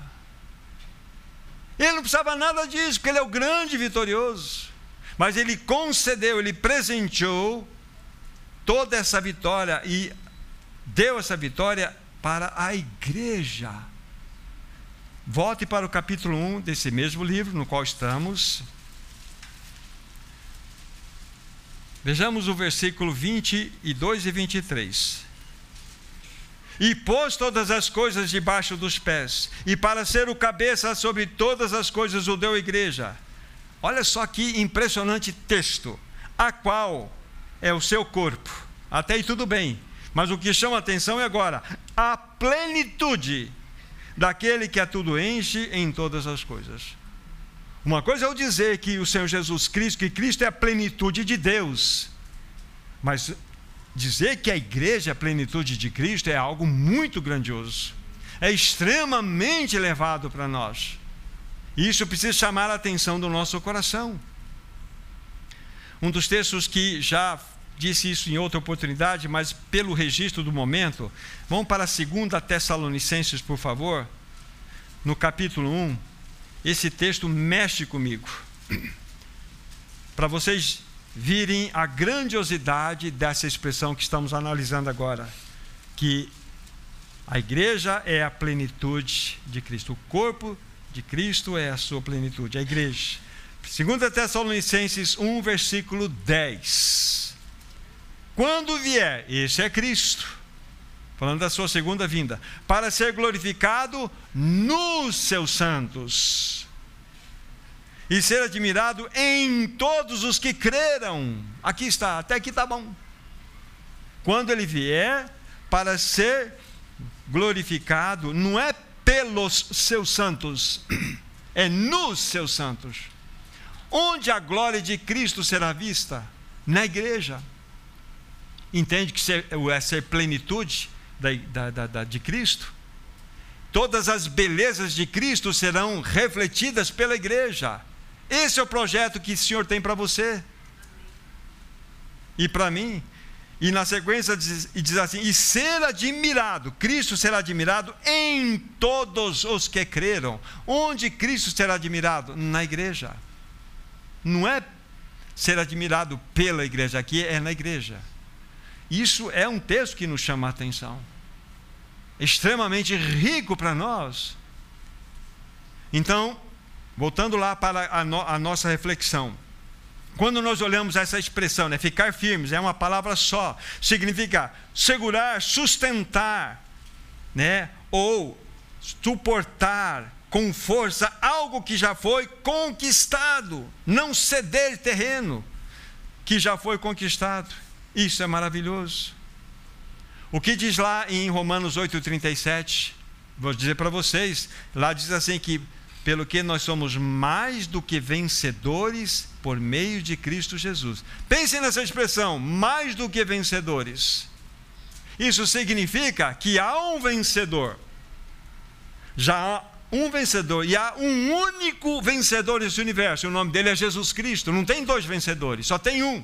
Ele não precisava nada disso, porque ele é o grande vitorioso. Mas ele concedeu, ele presenteou toda essa vitória e deu essa vitória para a igreja. Volte para o capítulo 1 desse mesmo livro no qual estamos. Vejamos o versículo 22 e 23. E pôs todas as coisas debaixo dos pés, e para ser o cabeça sobre todas as coisas o deu à igreja. Olha só que impressionante texto, a qual é o seu corpo. Até aí tudo bem, mas o que chama atenção é agora a plenitude daquele que a tudo enche em todas as coisas. Uma coisa é eu dizer que o Senhor Jesus Cristo, que Cristo é a plenitude de Deus, mas dizer que a igreja é a plenitude de Cristo é algo muito grandioso, é extremamente elevado para nós. Isso precisa chamar a atenção do nosso coração. Um dos textos que já disse isso em outra oportunidade, mas pelo registro do momento, vamos para a segunda Tessalonicenses, por favor, no capítulo 1. Esse texto mexe comigo. *clears throat* Para vocês virem a grandiosidade dessa expressão que estamos analisando agora, que a igreja é a plenitude de Cristo, o corpo de Cristo é a sua plenitude, a igreja. 2 Tessalonicenses 1, versículo 10. Quando vier, esse é Cristo, falando da sua segunda vinda, para ser glorificado nos seus santos e ser admirado em todos os que creram. Aqui está, até aqui está bom. Quando ele vier para ser glorificado, não é pelos seus santos, *clears throat* é nos seus santos. Onde a glória de Cristo será vista? Na igreja. Entende que é ser plenitude da, da, da, de Cristo? Todas as belezas de Cristo serão refletidas pela igreja. Esse é o projeto que o Senhor tem para você e para mim. E na sequência diz, diz assim: e ser admirado, Cristo será admirado em todos os que creram. Onde Cristo será admirado? Na igreja. Não é ser admirado pela igreja, aqui é na igreja. Isso é um texto que nos chama a atenção. Extremamente rico para nós. Então, Voltando lá para a, no, a nossa reflexão. Quando nós olhamos essa expressão, né, ficar firmes, é uma palavra só, significa segurar, sustentar, né, ou suportar com força algo que já foi conquistado, não ceder terreno que já foi conquistado. Isso é maravilhoso. O que diz lá em Romanos 8:37? Vou dizer para vocês, lá diz assim que pelo que nós somos mais do que vencedores por meio de Cristo Jesus. Pense nessa expressão, mais do que vencedores. Isso significa que há um vencedor. Já há um vencedor e há um único vencedor nesse universo. O nome dele é Jesus Cristo. Não tem dois vencedores, só tem um.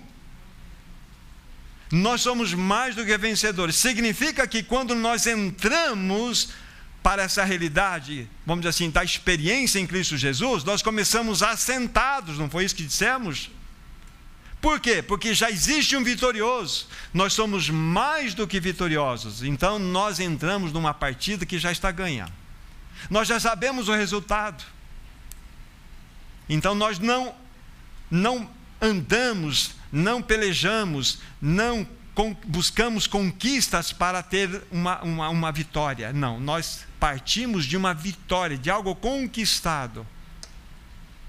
Nós somos mais do que vencedores. Significa que quando nós entramos para essa realidade, vamos dizer assim, da experiência em Cristo Jesus, nós começamos assentados, não foi isso que dissemos? Por quê? Porque já existe um vitorioso. Nós somos mais do que vitoriosos. Então nós entramos numa partida que já está ganha. Nós já sabemos o resultado. Então nós não não andamos, não pelejamos, não buscamos conquistas para ter uma, uma, uma vitória. Não, nós partimos de uma vitória, de algo conquistado.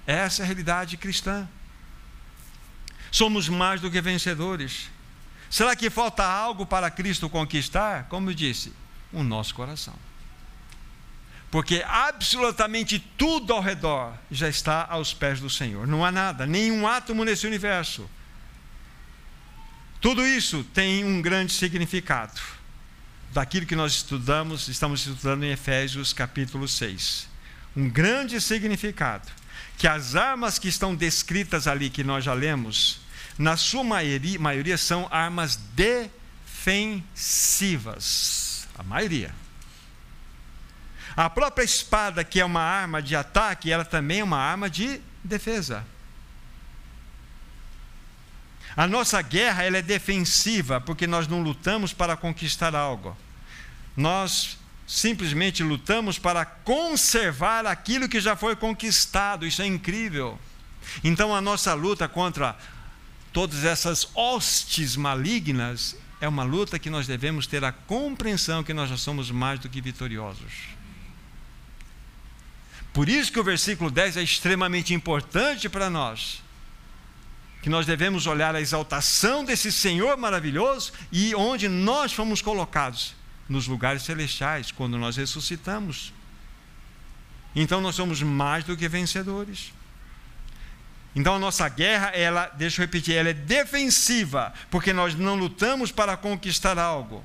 Essa é a realidade cristã. Somos mais do que vencedores. Será que falta algo para Cristo conquistar? Como eu disse, o nosso coração. Porque absolutamente tudo ao redor já está aos pés do Senhor. Não há nada, nenhum átomo nesse universo tudo isso tem um grande significado. Daquilo que nós estudamos, estamos estudando em Efésios capítulo 6. Um grande significado. Que as armas que estão descritas ali, que nós já lemos, na sua maioria, maioria são armas defensivas. A maioria. A própria espada, que é uma arma de ataque, ela também é uma arma de defesa. A nossa guerra ela é defensiva, porque nós não lutamos para conquistar algo. Nós simplesmente lutamos para conservar aquilo que já foi conquistado. Isso é incrível. Então a nossa luta contra todas essas hostes malignas é uma luta que nós devemos ter a compreensão que nós já somos mais do que vitoriosos. Por isso que o versículo 10 é extremamente importante para nós. Que nós devemos olhar a exaltação desse Senhor maravilhoso e onde nós fomos colocados nos lugares celestiais quando nós ressuscitamos. Então nós somos mais do que vencedores. Então a nossa guerra, ela, deixa eu repetir, ela é defensiva, porque nós não lutamos para conquistar algo.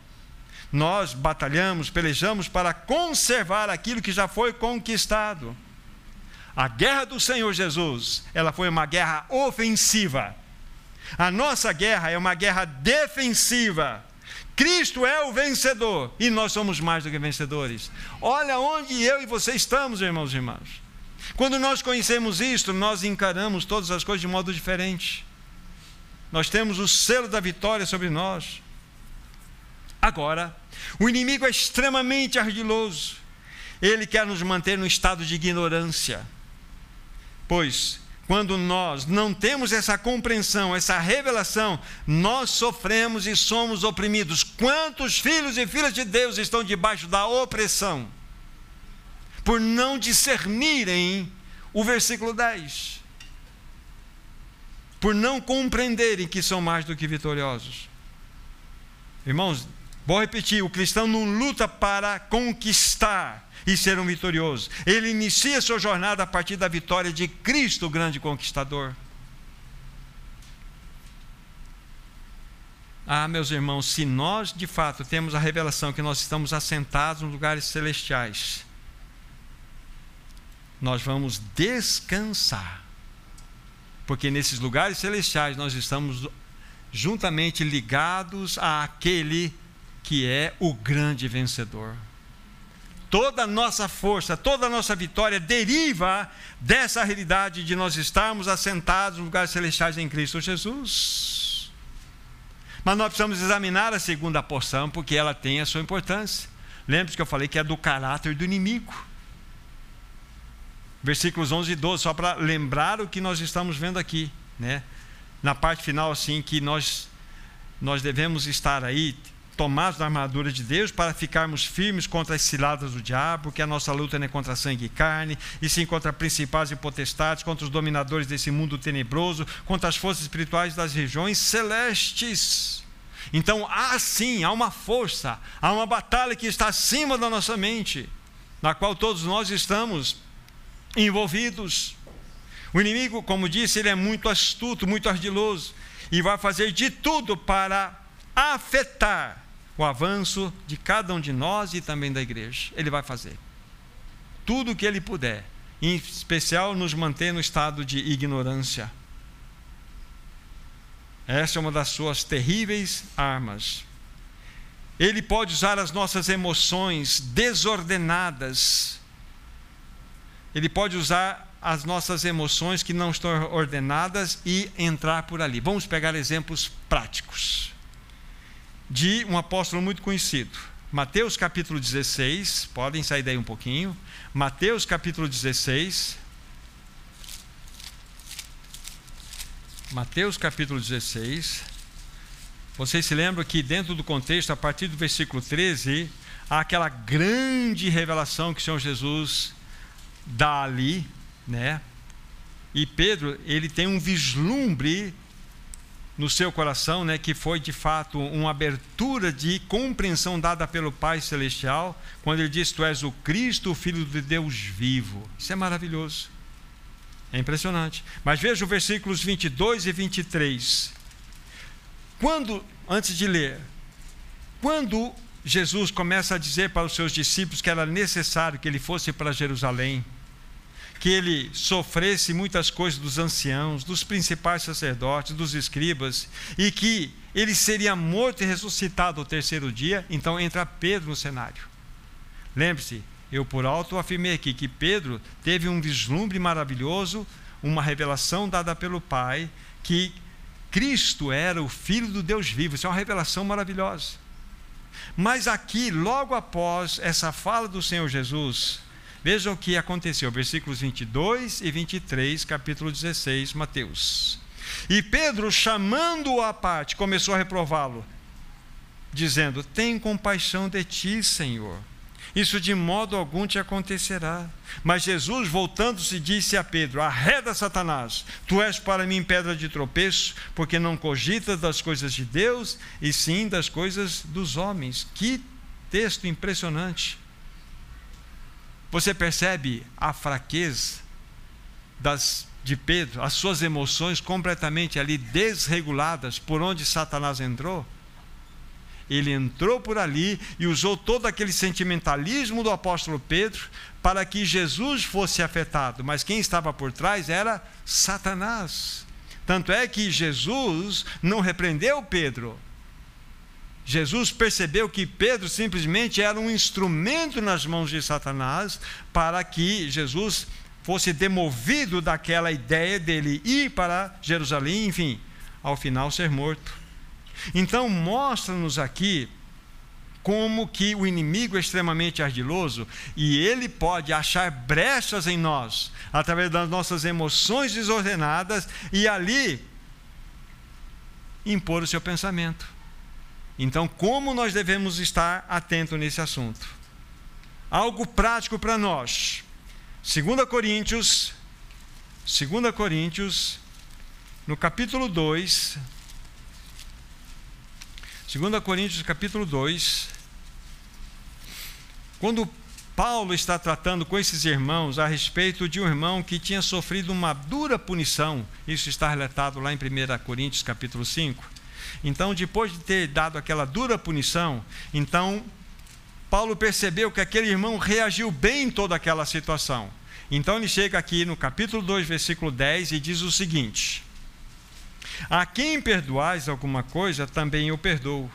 Nós batalhamos, pelejamos para conservar aquilo que já foi conquistado. A guerra do Senhor Jesus, ela foi uma guerra ofensiva. A nossa guerra é uma guerra defensiva. Cristo é o vencedor e nós somos mais do que vencedores. Olha onde eu e você estamos, irmãos e irmãs. Quando nós conhecemos isto, nós encaramos todas as coisas de modo diferente. Nós temos o selo da vitória sobre nós. Agora, o inimigo é extremamente ardiloso. Ele quer nos manter no estado de ignorância. Pois, quando nós não temos essa compreensão, essa revelação, nós sofremos e somos oprimidos. Quantos filhos e filhas de Deus estão debaixo da opressão? por não discernirem o versículo 10, por não compreenderem que são mais do que vitoriosos. Irmãos, vou repetir: o cristão não luta para conquistar e ser um vitorioso, ele inicia sua jornada a partir da vitória de Cristo, o grande conquistador. Ah, meus irmãos, se nós de fato temos a revelação que nós estamos assentados nos lugares celestiais, nós vamos descansar. Porque nesses lugares celestiais nós estamos juntamente ligados àquele que é o grande vencedor. Toda a nossa força, toda a nossa vitória deriva dessa realidade de nós estarmos assentados nos lugares celestiais em Cristo Jesus. Mas nós precisamos examinar a segunda porção, porque ela tem a sua importância. Lembre-se que eu falei que é do caráter do inimigo versículos 11 e 12, só para lembrar o que nós estamos vendo aqui, né? Na parte final, assim, que nós, nós devemos estar aí tomados da armadura de Deus para ficarmos firmes contra as ciladas do diabo, que a nossa luta não é contra sangue e carne, e sim contra principais e potestades, contra os dominadores desse mundo tenebroso, contra as forças espirituais das regiões celestes. Então, há sim, há uma força, há uma batalha que está acima da nossa mente, na qual todos nós estamos envolvidos. O inimigo, como disse, ele é muito astuto, muito ardiloso e vai fazer de tudo para afetar o avanço de cada um de nós e também da igreja. Ele vai fazer tudo o que ele puder, em especial nos manter no estado de ignorância. Essa é uma das suas terríveis armas. Ele pode usar as nossas emoções desordenadas ele pode usar as nossas emoções que não estão ordenadas e entrar por ali. Vamos pegar exemplos práticos de um apóstolo muito conhecido. Mateus capítulo 16, podem sair daí um pouquinho. Mateus capítulo 16. Mateus capítulo 16. Vocês se lembram que, dentro do contexto, a partir do versículo 13, há aquela grande revelação que o Senhor Jesus dá ali, né? E Pedro, ele tem um vislumbre no seu coração, né, que foi de fato uma abertura de compreensão dada pelo Pai celestial, quando ele diz: "Tu és o Cristo, o filho de Deus vivo". Isso é maravilhoso. É impressionante. Mas veja os versículos 22 e 23. Quando antes de ler, quando Jesus começa a dizer para os seus discípulos que era necessário que ele fosse para Jerusalém, que ele sofresse muitas coisas dos anciãos, dos principais sacerdotes, dos escribas, e que ele seria morto e ressuscitado ao terceiro dia, então entra Pedro no cenário. Lembre-se, eu por alto afirmei aqui que Pedro teve um vislumbre maravilhoso, uma revelação dada pelo Pai, que Cristo era o Filho do Deus vivo. Isso é uma revelação maravilhosa. Mas aqui, logo após essa fala do Senhor Jesus, Veja o que aconteceu, versículos 22 e 23, capítulo 16, Mateus. E Pedro, chamando-o à parte, começou a reprová-lo. dizendo: Tem compaixão de ti, Senhor. Isso de modo algum te acontecerá. Mas Jesus, voltando-se, disse a Pedro: Arreda, Satanás, tu és para mim pedra de tropeço, porque não cogitas das coisas de Deus, e sim das coisas dos homens. Que texto impressionante. Você percebe a fraqueza das, de Pedro, as suas emoções completamente ali desreguladas por onde Satanás entrou? Ele entrou por ali e usou todo aquele sentimentalismo do apóstolo Pedro para que Jesus fosse afetado, mas quem estava por trás era Satanás. Tanto é que Jesus não repreendeu Pedro. Jesus percebeu que Pedro simplesmente era um instrumento nas mãos de Satanás para que Jesus fosse demovido daquela ideia dele ir para Jerusalém, enfim, ao final ser morto. Então, mostra-nos aqui como que o inimigo é extremamente ardiloso e ele pode achar brechas em nós através das nossas emoções desordenadas e ali impor o seu pensamento. Então, como nós devemos estar atentos nesse assunto? Algo prático para nós. 2 Coríntios, 2 Coríntios, no capítulo 2, 2 Coríntios capítulo 2, quando Paulo está tratando com esses irmãos a respeito de um irmão que tinha sofrido uma dura punição, isso está relatado lá em 1 Coríntios capítulo 5. Então, depois de ter dado aquela dura punição, então Paulo percebeu que aquele irmão reagiu bem em toda aquela situação. Então ele chega aqui no capítulo 2, versículo 10 e diz o seguinte: a quem perdoais alguma coisa, também eu perdoo.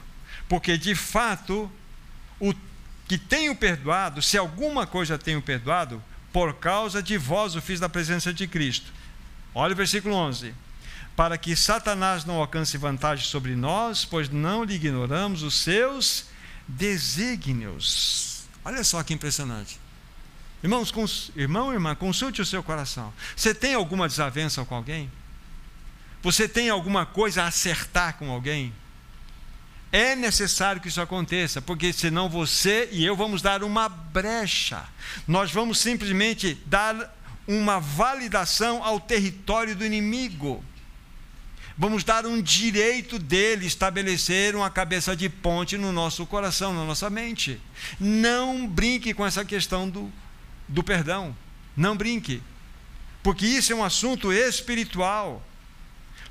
Porque de fato, o que tenho perdoado, se alguma coisa tenho perdoado, por causa de vós o fiz da presença de Cristo. Olha o versículo 11. Para que Satanás não alcance vantagem sobre nós, pois não lhe ignoramos os seus desígnios. Olha só que impressionante. Irmãos, cons... irmão, irmã, consulte o seu coração. Você tem alguma desavença com alguém? Você tem alguma coisa a acertar com alguém? É necessário que isso aconteça, porque senão você e eu vamos dar uma brecha. Nós vamos simplesmente dar uma validação ao território do inimigo. Vamos dar um direito dele estabelecer uma cabeça de ponte no nosso coração, na nossa mente. Não brinque com essa questão do, do perdão. Não brinque. Porque isso é um assunto espiritual.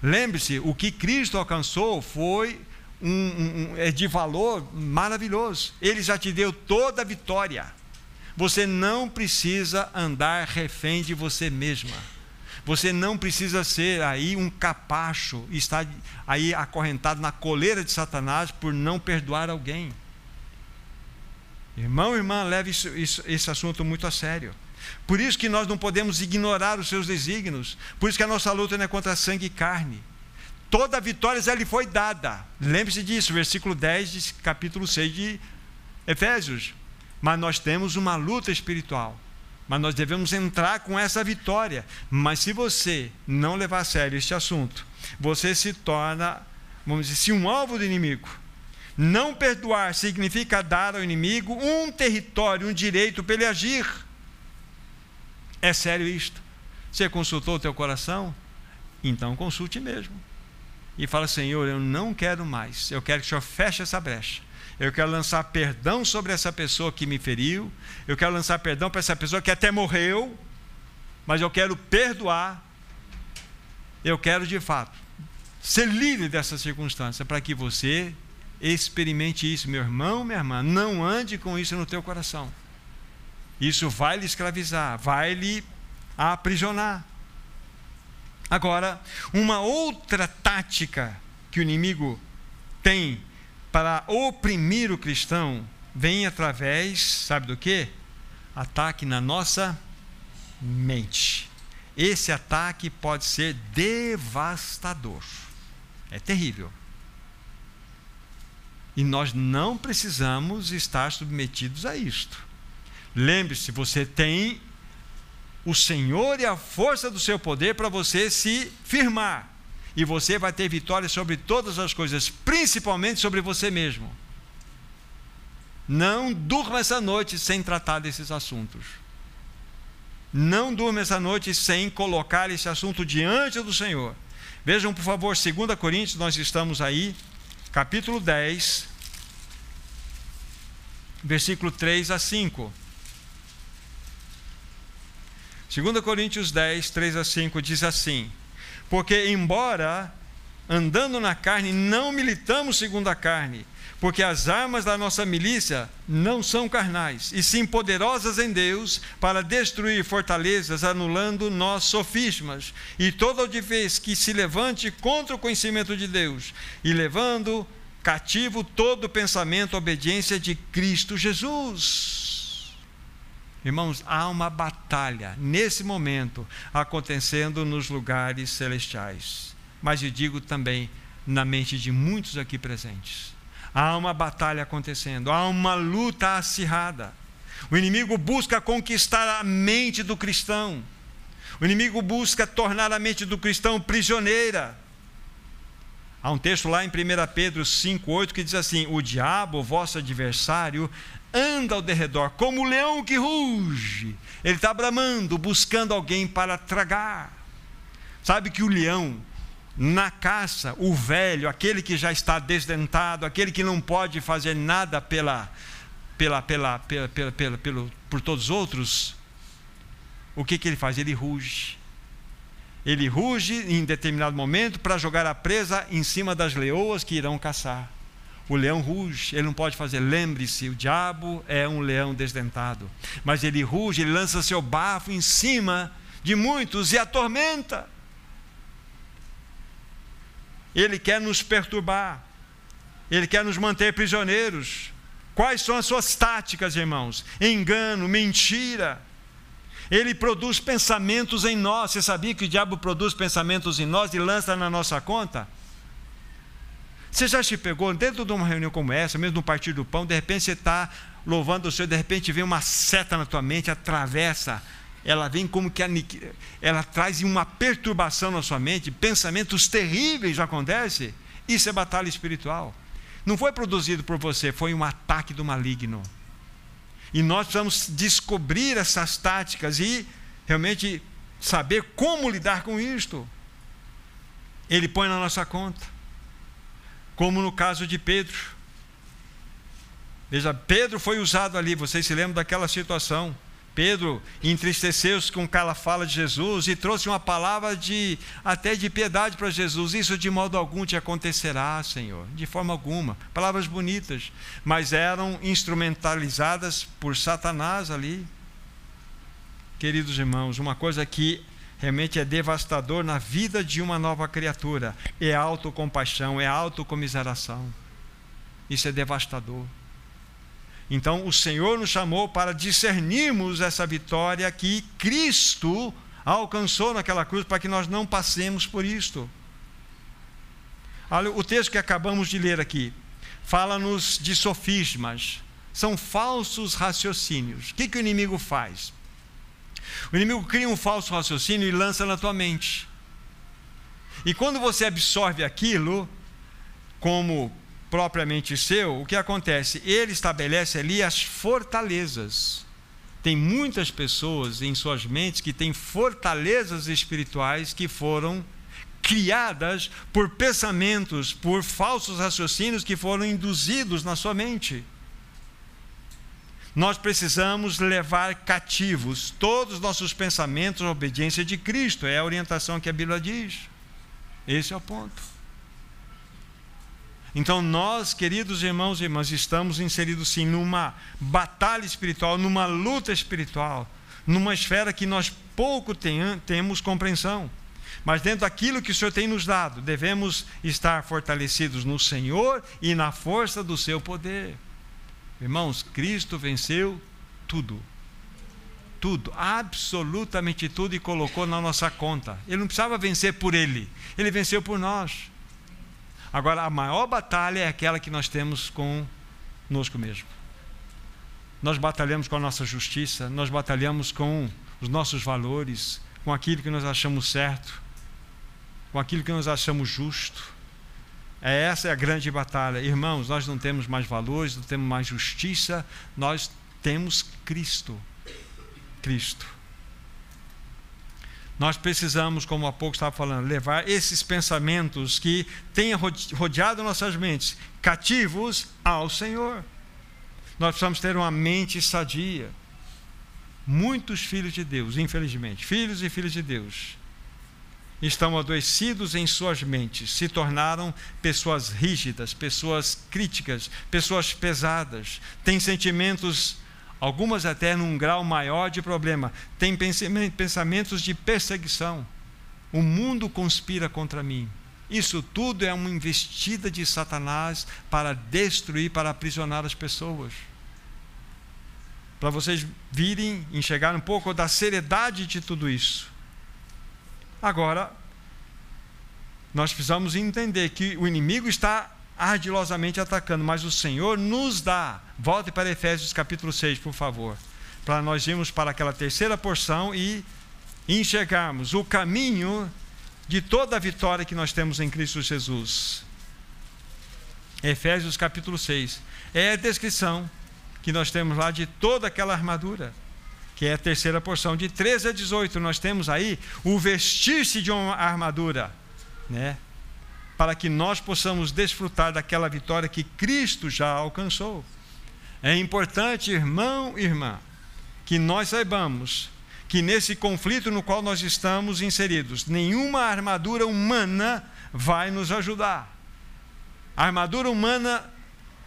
Lembre-se, o que Cristo alcançou foi um, um, é de valor maravilhoso. Ele já te deu toda a vitória. Você não precisa andar refém de você mesma. Você não precisa ser aí um capacho, estar aí acorrentado na coleira de Satanás por não perdoar alguém. Irmão, irmã, leve isso, isso, esse assunto muito a sério. Por isso que nós não podemos ignorar os seus desígnios. Por isso que a nossa luta não é contra sangue e carne. Toda vitória já lhe foi dada. Lembre-se disso, versículo 10 de capítulo 6 de Efésios. Mas nós temos uma luta espiritual. Mas nós devemos entrar com essa vitória. Mas se você não levar a sério este assunto, você se torna, vamos dizer, se um alvo do inimigo. Não perdoar significa dar ao inimigo um território, um direito para ele agir. É sério isto? Você consultou o teu coração? Então consulte mesmo. E fala, Senhor, eu não quero mais. Eu quero que o Senhor feche essa brecha. Eu quero lançar perdão sobre essa pessoa que me feriu. Eu quero lançar perdão para essa pessoa que até morreu. Mas eu quero perdoar. Eu quero, de fato, ser livre dessa circunstância para que você experimente isso, meu irmão, minha irmã. Não ande com isso no teu coração. Isso vai lhe escravizar, vai lhe aprisionar. Agora, uma outra tática que o inimigo tem para oprimir o cristão vem através, sabe do que? Ataque na nossa mente. Esse ataque pode ser devastador. É terrível. E nós não precisamos estar submetidos a isto. Lembre-se, você tem o Senhor e a força do seu poder para você se firmar. E você vai ter vitória sobre todas as coisas, principalmente sobre você mesmo. Não durma essa noite sem tratar desses assuntos. Não durma essa noite sem colocar esse assunto diante do Senhor. Vejam, por favor, 2 Coríntios, nós estamos aí, capítulo 10, versículo 3 a 5. 2 Coríntios 10, 3 a 5 diz assim: Porque, embora andando na carne, não militamos segundo a carne, porque as armas da nossa milícia não são carnais, e sim poderosas em Deus para destruir fortalezas, anulando nós sofismas e toda vez que se levante contra o conhecimento de Deus, e levando cativo todo pensamento à obediência de Cristo Jesus. Irmãos, há uma batalha nesse momento acontecendo nos lugares celestiais. Mas eu digo também na mente de muitos aqui presentes. Há uma batalha acontecendo, há uma luta acirrada. O inimigo busca conquistar a mente do cristão. O inimigo busca tornar a mente do cristão prisioneira. Há um texto lá em 1 Pedro 5,8 que diz assim: O diabo, vosso adversário, anda ao derredor, como o leão que ruge. Ele está bramando, buscando alguém para tragar. Sabe que o leão, na caça, o velho, aquele que já está desdentado, aquele que não pode fazer nada pela, pela, pela, pela, pela, pela pelo, por todos os outros, o que, que ele faz? Ele ruge. Ele ruge em determinado momento para jogar a presa em cima das leoas que irão caçar. O leão ruge, ele não pode fazer. Lembre-se, o diabo é um leão desdentado. Mas ele ruge, ele lança seu bafo em cima de muitos e atormenta. Ele quer nos perturbar. Ele quer nos manter prisioneiros. Quais são as suas táticas, irmãos? Engano, mentira. Ele produz pensamentos em nós. Você sabia que o diabo produz pensamentos em nós e lança na nossa conta? Você já se pegou dentro de uma reunião como essa, mesmo no Partido do Pão, de repente você está louvando o Senhor, de repente vem uma seta na tua mente, atravessa, ela vem como que ela traz uma perturbação na sua mente, pensamentos terríveis acontecem. Isso é batalha espiritual. Não foi produzido por você, foi um ataque do maligno. E nós precisamos descobrir essas táticas e realmente saber como lidar com isto. Ele põe na nossa conta como no caso de Pedro. Veja, Pedro foi usado ali, vocês se lembram daquela situação. Pedro entristeceu-se com aquela fala de Jesus e trouxe uma palavra de até de piedade para Jesus. Isso de modo algum te acontecerá, Senhor, de forma alguma. Palavras bonitas, mas eram instrumentalizadas por Satanás ali. Queridos irmãos, uma coisa que realmente é devastador na vida de uma nova criatura. É autocompaixão, é autocomiseração. Isso é devastador. Então, o Senhor nos chamou para discernirmos essa vitória que Cristo alcançou naquela cruz, para que nós não passemos por isto. Olha, o texto que acabamos de ler aqui fala-nos de sofismas, são falsos raciocínios. O que, que o inimigo faz? O inimigo cria um falso raciocínio e lança na tua mente. E quando você absorve aquilo como propriamente seu, o que acontece? Ele estabelece ali as fortalezas. Tem muitas pessoas em suas mentes que têm fortalezas espirituais que foram criadas por pensamentos, por falsos raciocínios que foram induzidos na sua mente. Nós precisamos levar cativos todos os nossos pensamentos à obediência de Cristo. É a orientação que a Bíblia diz. Esse é o ponto. Então, nós, queridos irmãos e irmãs, estamos inseridos sim numa batalha espiritual, numa luta espiritual, numa esfera que nós pouco temos compreensão. Mas dentro daquilo que o Senhor tem nos dado, devemos estar fortalecidos no Senhor e na força do seu poder. Irmãos, Cristo venceu tudo. Tudo, absolutamente tudo, e colocou na nossa conta. Ele não precisava vencer por ele, ele venceu por nós. Agora, a maior batalha é aquela que nós temos conosco mesmo. Nós batalhamos com a nossa justiça, nós batalhamos com os nossos valores, com aquilo que nós achamos certo, com aquilo que nós achamos justo. É essa é a grande batalha. Irmãos, nós não temos mais valores, não temos mais justiça, nós temos Cristo. Cristo. Nós precisamos, como há pouco estava falando, levar esses pensamentos que tenham rodeado nossas mentes cativos ao Senhor. Nós precisamos ter uma mente sadia. Muitos filhos de Deus, infelizmente, filhos e filhas de Deus, estão adoecidos em suas mentes, se tornaram pessoas rígidas, pessoas críticas, pessoas pesadas, têm sentimentos, algumas até num grau maior de problema, têm pensamentos de perseguição. O mundo conspira contra mim. Isso tudo é uma investida de Satanás para destruir, para aprisionar as pessoas. Para vocês virem, enxergar um pouco da seriedade de tudo isso. Agora, nós precisamos entender que o inimigo está ardilosamente atacando, mas o Senhor nos dá. Volte para Efésios capítulo 6, por favor, para nós irmos para aquela terceira porção e enxergarmos o caminho de toda a vitória que nós temos em Cristo Jesus. Efésios capítulo 6 é a descrição que nós temos lá de toda aquela armadura que é a terceira porção, de 13 a 18, nós temos aí o vestir-se de uma armadura, né? Para que nós possamos desfrutar daquela vitória que Cristo já alcançou. É importante, irmão e irmã, que nós saibamos que nesse conflito no qual nós estamos inseridos, nenhuma armadura humana vai nos ajudar. A armadura humana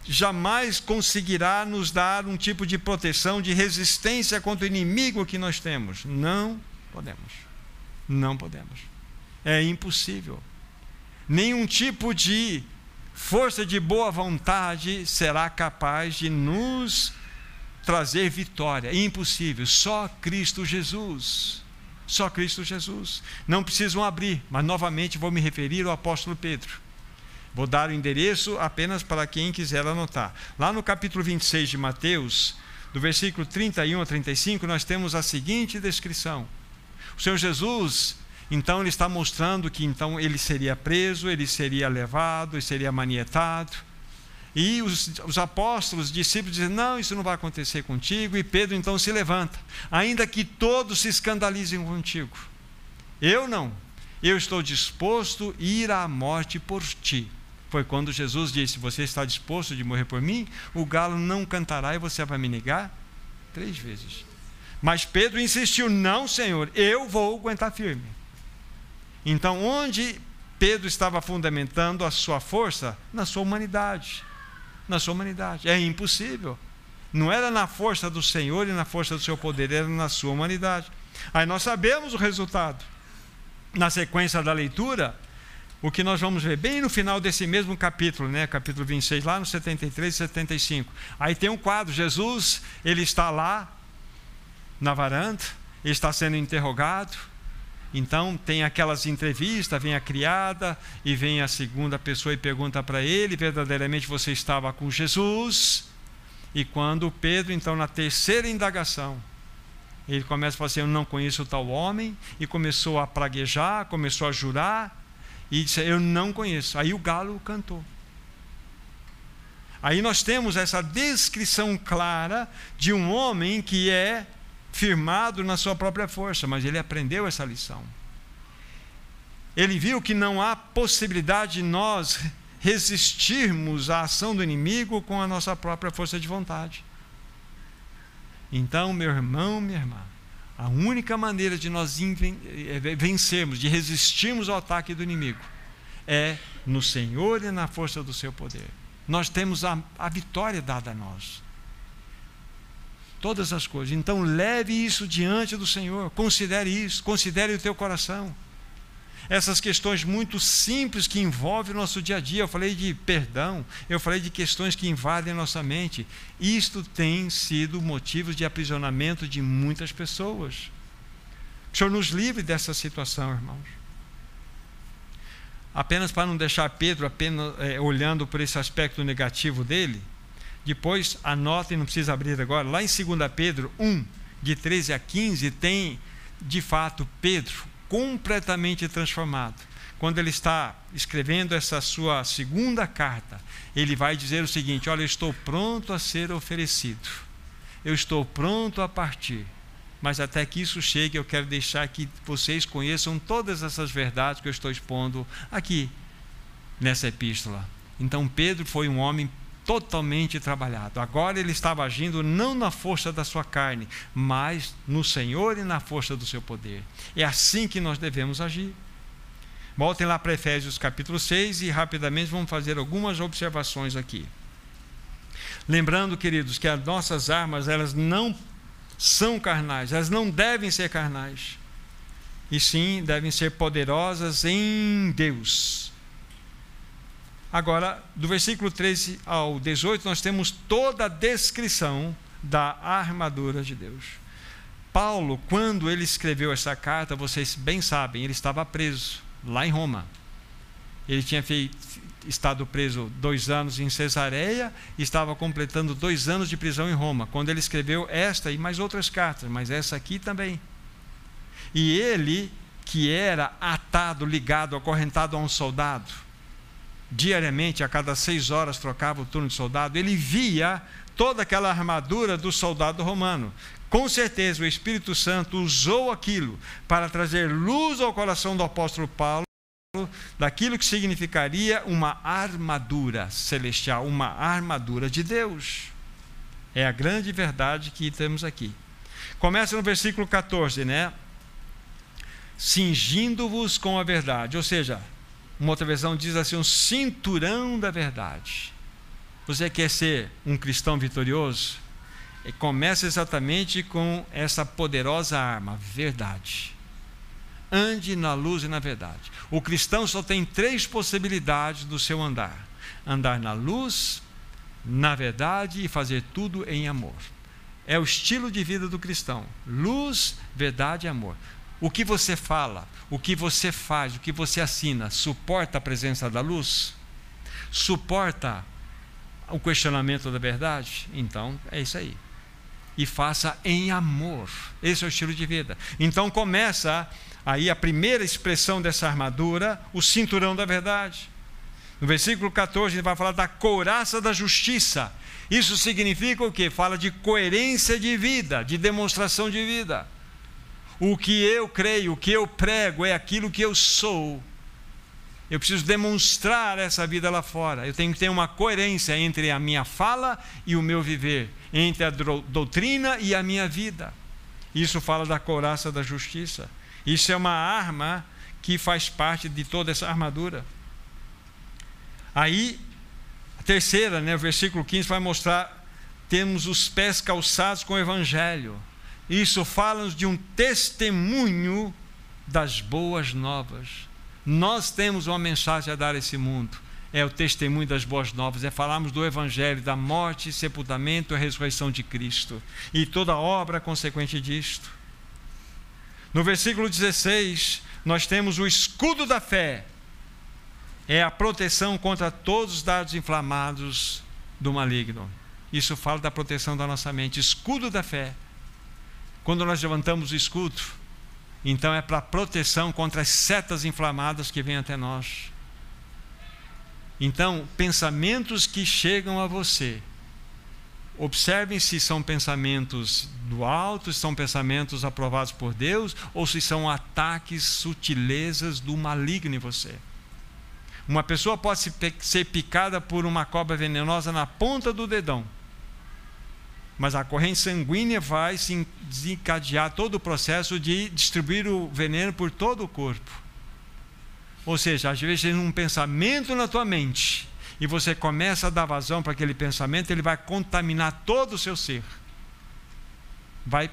jamais conseguirá nos dar um tipo de proteção, de resistência contra o inimigo que nós temos. Não podemos. Não podemos. É impossível. Nenhum tipo de força de boa vontade será capaz de nos trazer vitória. É impossível. Só Cristo Jesus. Só Cristo Jesus. Não precisam abrir, mas novamente vou me referir ao apóstolo Pedro. Vou dar o endereço apenas para quem quiser anotar. Lá no capítulo 26 de Mateus, do versículo 31 a 35, nós temos a seguinte descrição. O Senhor Jesus, então, ele está mostrando que então ele seria preso, ele seria levado, ele seria manietado. E os, os apóstolos, os discípulos dizem: Não, isso não vai acontecer contigo. E Pedro então se levanta, ainda que todos se escandalizem contigo. Eu não. Eu estou disposto a ir à morte por ti. Foi quando Jesus disse: Você está disposto de morrer por mim? O galo não cantará e você vai me negar? Três vezes. Mas Pedro insistiu: Não, Senhor, eu vou aguentar firme. Então, onde Pedro estava fundamentando a sua força? Na sua humanidade. Na sua humanidade. É impossível. Não era na força do Senhor e na força do seu poder, era na sua humanidade. Aí nós sabemos o resultado. Na sequência da leitura, o que nós vamos ver bem no final desse mesmo capítulo, né, capítulo 26, lá no 73 e 75. Aí tem um quadro, Jesus, ele está lá na varanda, está sendo interrogado. Então tem aquelas entrevistas, vem a criada e vem a segunda pessoa e pergunta para ele, verdadeiramente você estava com Jesus? E quando Pedro, então na terceira indagação, ele começa a falar assim, eu não conheço tal homem, e começou a praguejar, começou a jurar, e disse: Eu não conheço. Aí o galo cantou. Aí nós temos essa descrição clara de um homem que é firmado na sua própria força, mas ele aprendeu essa lição. Ele viu que não há possibilidade de nós resistirmos à ação do inimigo com a nossa própria força de vontade. Então, meu irmão, minha irmã, a única maneira de nós eh, vencermos, de resistirmos ao ataque do inimigo, é no Senhor e na força do seu poder. Nós temos a, a vitória dada a nós. Todas as coisas. Então, leve isso diante do Senhor. Considere isso. Considere o teu coração essas questões muito simples que envolvem o nosso dia a dia. Eu falei de perdão, eu falei de questões que invadem a nossa mente. Isto tem sido motivo de aprisionamento de muitas pessoas. O Senhor nos livre dessa situação, irmãos. Apenas para não deixar Pedro apenas é, olhando por esse aspecto negativo dele, depois anotem, não precisa abrir agora, lá em 2 Pedro 1, de 13 a 15, tem de fato Pedro completamente transformado, quando ele está escrevendo essa sua segunda carta, ele vai dizer o seguinte: Olha, eu estou pronto a ser oferecido, eu estou pronto a partir. Mas até que isso chegue, eu quero deixar que vocês conheçam todas essas verdades que eu estou expondo aqui nessa epístola. Então, Pedro foi um homem totalmente trabalhado. Agora ele estava agindo não na força da sua carne, mas no Senhor e na força do seu poder. É assim que nós devemos agir. Voltem lá para Efésios capítulo 6 e rapidamente vamos fazer algumas observações aqui. Lembrando, queridos, que as nossas armas, elas não são carnais, elas não devem ser carnais. E sim, devem ser poderosas em Deus Agora, do versículo 13 ao 18, nós temos toda a descrição da armadura de Deus. Paulo, quando ele escreveu essa carta, vocês bem sabem, ele estava preso lá em Roma. Ele tinha feito, estado preso dois anos em Cesareia e estava completando dois anos de prisão em Roma, quando ele escreveu esta e mais outras cartas, mas essa aqui também. E ele, que era atado, ligado, acorrentado a um soldado, diariamente, a cada seis horas, trocava o turno de soldado, ele via toda aquela armadura do soldado romano. Com certeza o Espírito Santo usou aquilo para trazer luz ao coração do apóstolo Paulo daquilo que significaria uma armadura celestial, uma armadura de Deus. É a grande verdade que temos aqui. Começa no versículo 14, né? Cingindo-vos com a verdade, ou seja, uma outra versão diz assim: um cinturão da verdade. Você quer ser um cristão vitorioso? E começa exatamente com essa poderosa arma, verdade. Ande na luz e na verdade. O cristão só tem três possibilidades do seu andar: andar na luz, na verdade e fazer tudo em amor. É o estilo de vida do cristão: luz, verdade e amor. O que você fala, o que você faz, o que você assina, suporta a presença da luz? Suporta o questionamento da verdade? Então, é isso aí. E faça em amor. Esse é o estilo de vida. Então começa aí a primeira expressão dessa armadura, o cinturão da verdade. No versículo 14 ele vai falar da couraça da justiça. Isso significa o quê? Fala de coerência de vida, de demonstração de vida. O que eu creio, o que eu prego é aquilo que eu sou. Eu preciso demonstrar essa vida lá fora. Eu tenho que ter uma coerência entre a minha fala e o meu viver, entre a doutrina e a minha vida. Isso fala da couraça da justiça. Isso é uma arma que faz parte de toda essa armadura. Aí, a terceira, né, o versículo 15 vai mostrar temos os pés calçados com o evangelho. Isso fala-nos de um testemunho das boas novas. Nós temos uma mensagem a dar a esse mundo. É o testemunho das boas novas, é falarmos do Evangelho, da morte, sepultamento e ressurreição de Cristo e toda a obra consequente disto. No versículo 16, nós temos o escudo da fé, é a proteção contra todos os dados inflamados do maligno. Isso fala da proteção da nossa mente, escudo da fé quando nós levantamos o escudo, então é para proteção contra as setas inflamadas que vêm até nós. Então, pensamentos que chegam a você, observem se são pensamentos do alto, se são pensamentos aprovados por Deus, ou se são ataques, sutilezas do maligno em você. Uma pessoa pode ser picada por uma cobra venenosa na ponta do dedão mas a corrente sanguínea vai se desencadear todo o processo de distribuir o veneno por todo o corpo. Ou seja, às vezes tem um pensamento na tua mente e você começa a dar vazão para aquele pensamento, ele vai contaminar todo o seu ser. Vai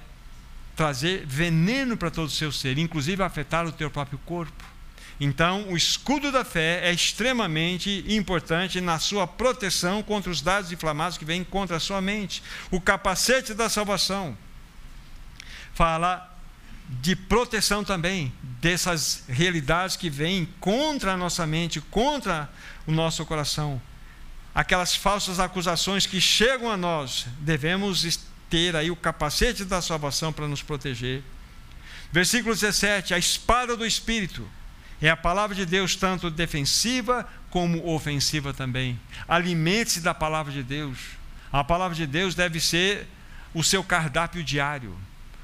trazer veneno para todo o seu ser, inclusive afetar o teu próprio corpo. Então, o escudo da fé é extremamente importante na sua proteção contra os dados inflamados que vêm contra a sua mente. O capacete da salvação fala de proteção também dessas realidades que vêm contra a nossa mente, contra o nosso coração. Aquelas falsas acusações que chegam a nós, devemos ter aí o capacete da salvação para nos proteger. Versículo 17: a espada do Espírito É a palavra de Deus tanto defensiva como ofensiva também. Alimente-se da palavra de Deus. A palavra de Deus deve ser o seu cardápio diário.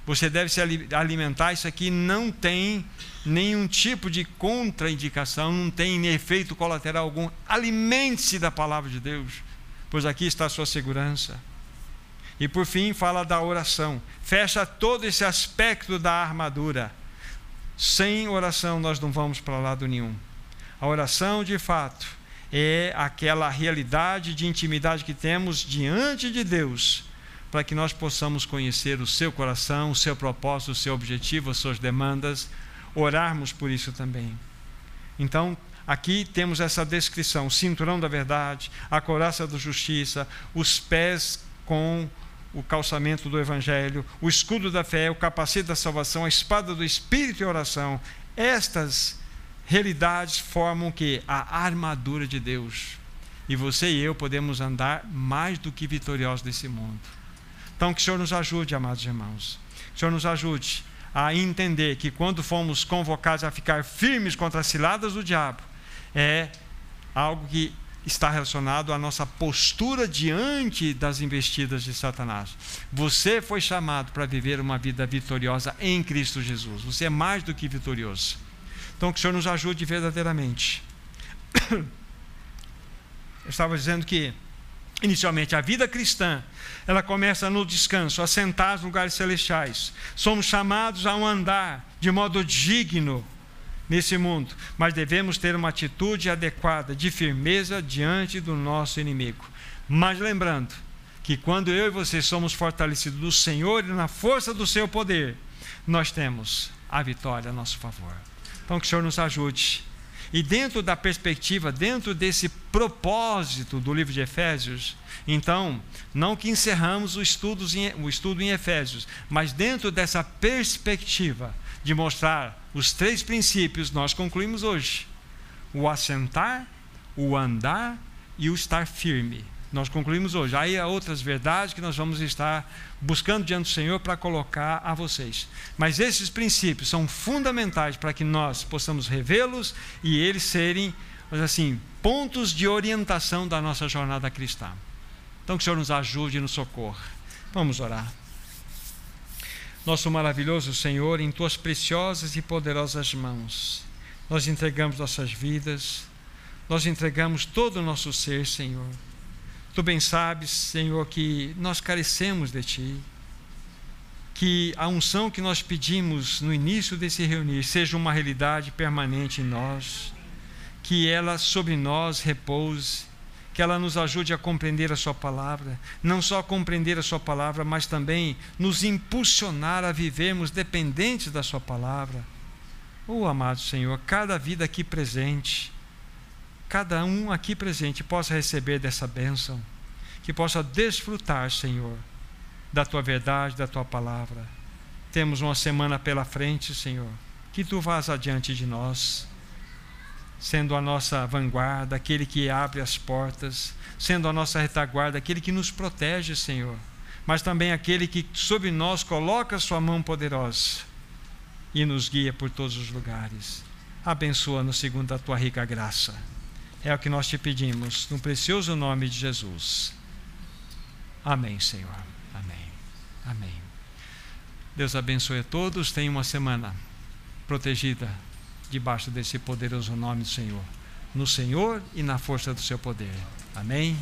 Você deve se alimentar. Isso aqui não tem nenhum tipo de contraindicação, não tem efeito colateral algum. Alimente-se da palavra de Deus, pois aqui está a sua segurança. E por fim, fala da oração. Fecha todo esse aspecto da armadura. Sem oração, nós não vamos para lado nenhum. A oração, de fato, é aquela realidade de intimidade que temos diante de Deus, para que nós possamos conhecer o seu coração, o seu propósito, o seu objetivo, as suas demandas, orarmos por isso também. Então, aqui temos essa descrição: o cinturão da verdade, a coraça da justiça, os pés com o calçamento do Evangelho, o escudo da fé, o capacete da salvação, a espada do Espírito e oração. Estas realidades formam que a armadura de Deus. E você e eu podemos andar mais do que vitoriosos desse mundo. Então, que o Senhor nos ajude, amados irmãos. Que o Senhor nos ajude a entender que quando fomos convocados a ficar firmes contra as ciladas do diabo, é algo que está relacionado à nossa postura diante das investidas de Satanás. Você foi chamado para viver uma vida vitoriosa em Cristo Jesus. Você é mais do que vitorioso. Então, que o Senhor nos ajude verdadeiramente. *coughs* Eu estava dizendo que, inicialmente, a vida cristã, ela começa no descanso, assentados nos lugares celestiais. Somos chamados a um andar de modo digno nesse mundo, mas devemos ter uma atitude adequada de firmeza diante do nosso inimigo. Mas lembrando que quando eu e você somos fortalecidos no Senhor e na força do seu poder, nós temos a vitória a nosso favor. Então que o Senhor nos ajude. E dentro da perspectiva, dentro desse propósito do livro de Efésios, então, não que encerramos o, estudo em Efésios, mas dentro dessa perspectiva, de mostrar os três princípios, nós concluímos hoje: o assentar, o andar e o estar firme. Nós concluímos hoje. Aí há outras verdades que nós vamos estar buscando diante do Senhor para colocar a vocês. Mas esses princípios são fundamentais para que nós possamos revê-los e eles serem, assim, pontos de orientação da nossa jornada cristã. Então que o Senhor nos ajude e nos socorra. Vamos orar. Nosso maravilhoso Senhor, em tuas preciosas e poderosas mãos, nós entregamos nossas vidas, nós entregamos todo o nosso ser, Senhor. Tu bem sabes, Senhor, que nós carecemos de Ti, que a unção que nós pedimos no início desse reunir seja uma realidade permanente em nós, que ela sobre nós repouse que ela nos ajude a compreender a Sua palavra, não só compreender a Sua palavra, mas também nos impulsionar a vivermos dependentes da Sua palavra. Oh, amado Senhor, cada vida aqui presente, cada um aqui presente possa receber dessa bênção, que possa desfrutar, Senhor, da Tua verdade, da Tua palavra. Temos uma semana pela frente, Senhor, que Tu vás adiante de nós sendo a nossa vanguarda, aquele que abre as portas, sendo a nossa retaguarda, aquele que nos protege, Senhor, mas também aquele que sobre nós coloca a sua mão poderosa e nos guia por todos os lugares. Abençoa-nos segundo a tua rica graça. É o que nós te pedimos, no precioso nome de Jesus. Amém, Senhor. Amém. Amém. Deus abençoe a todos. Tenha uma semana protegida debaixo desse poderoso nome do Senhor. No Senhor e na força do seu poder. Amém.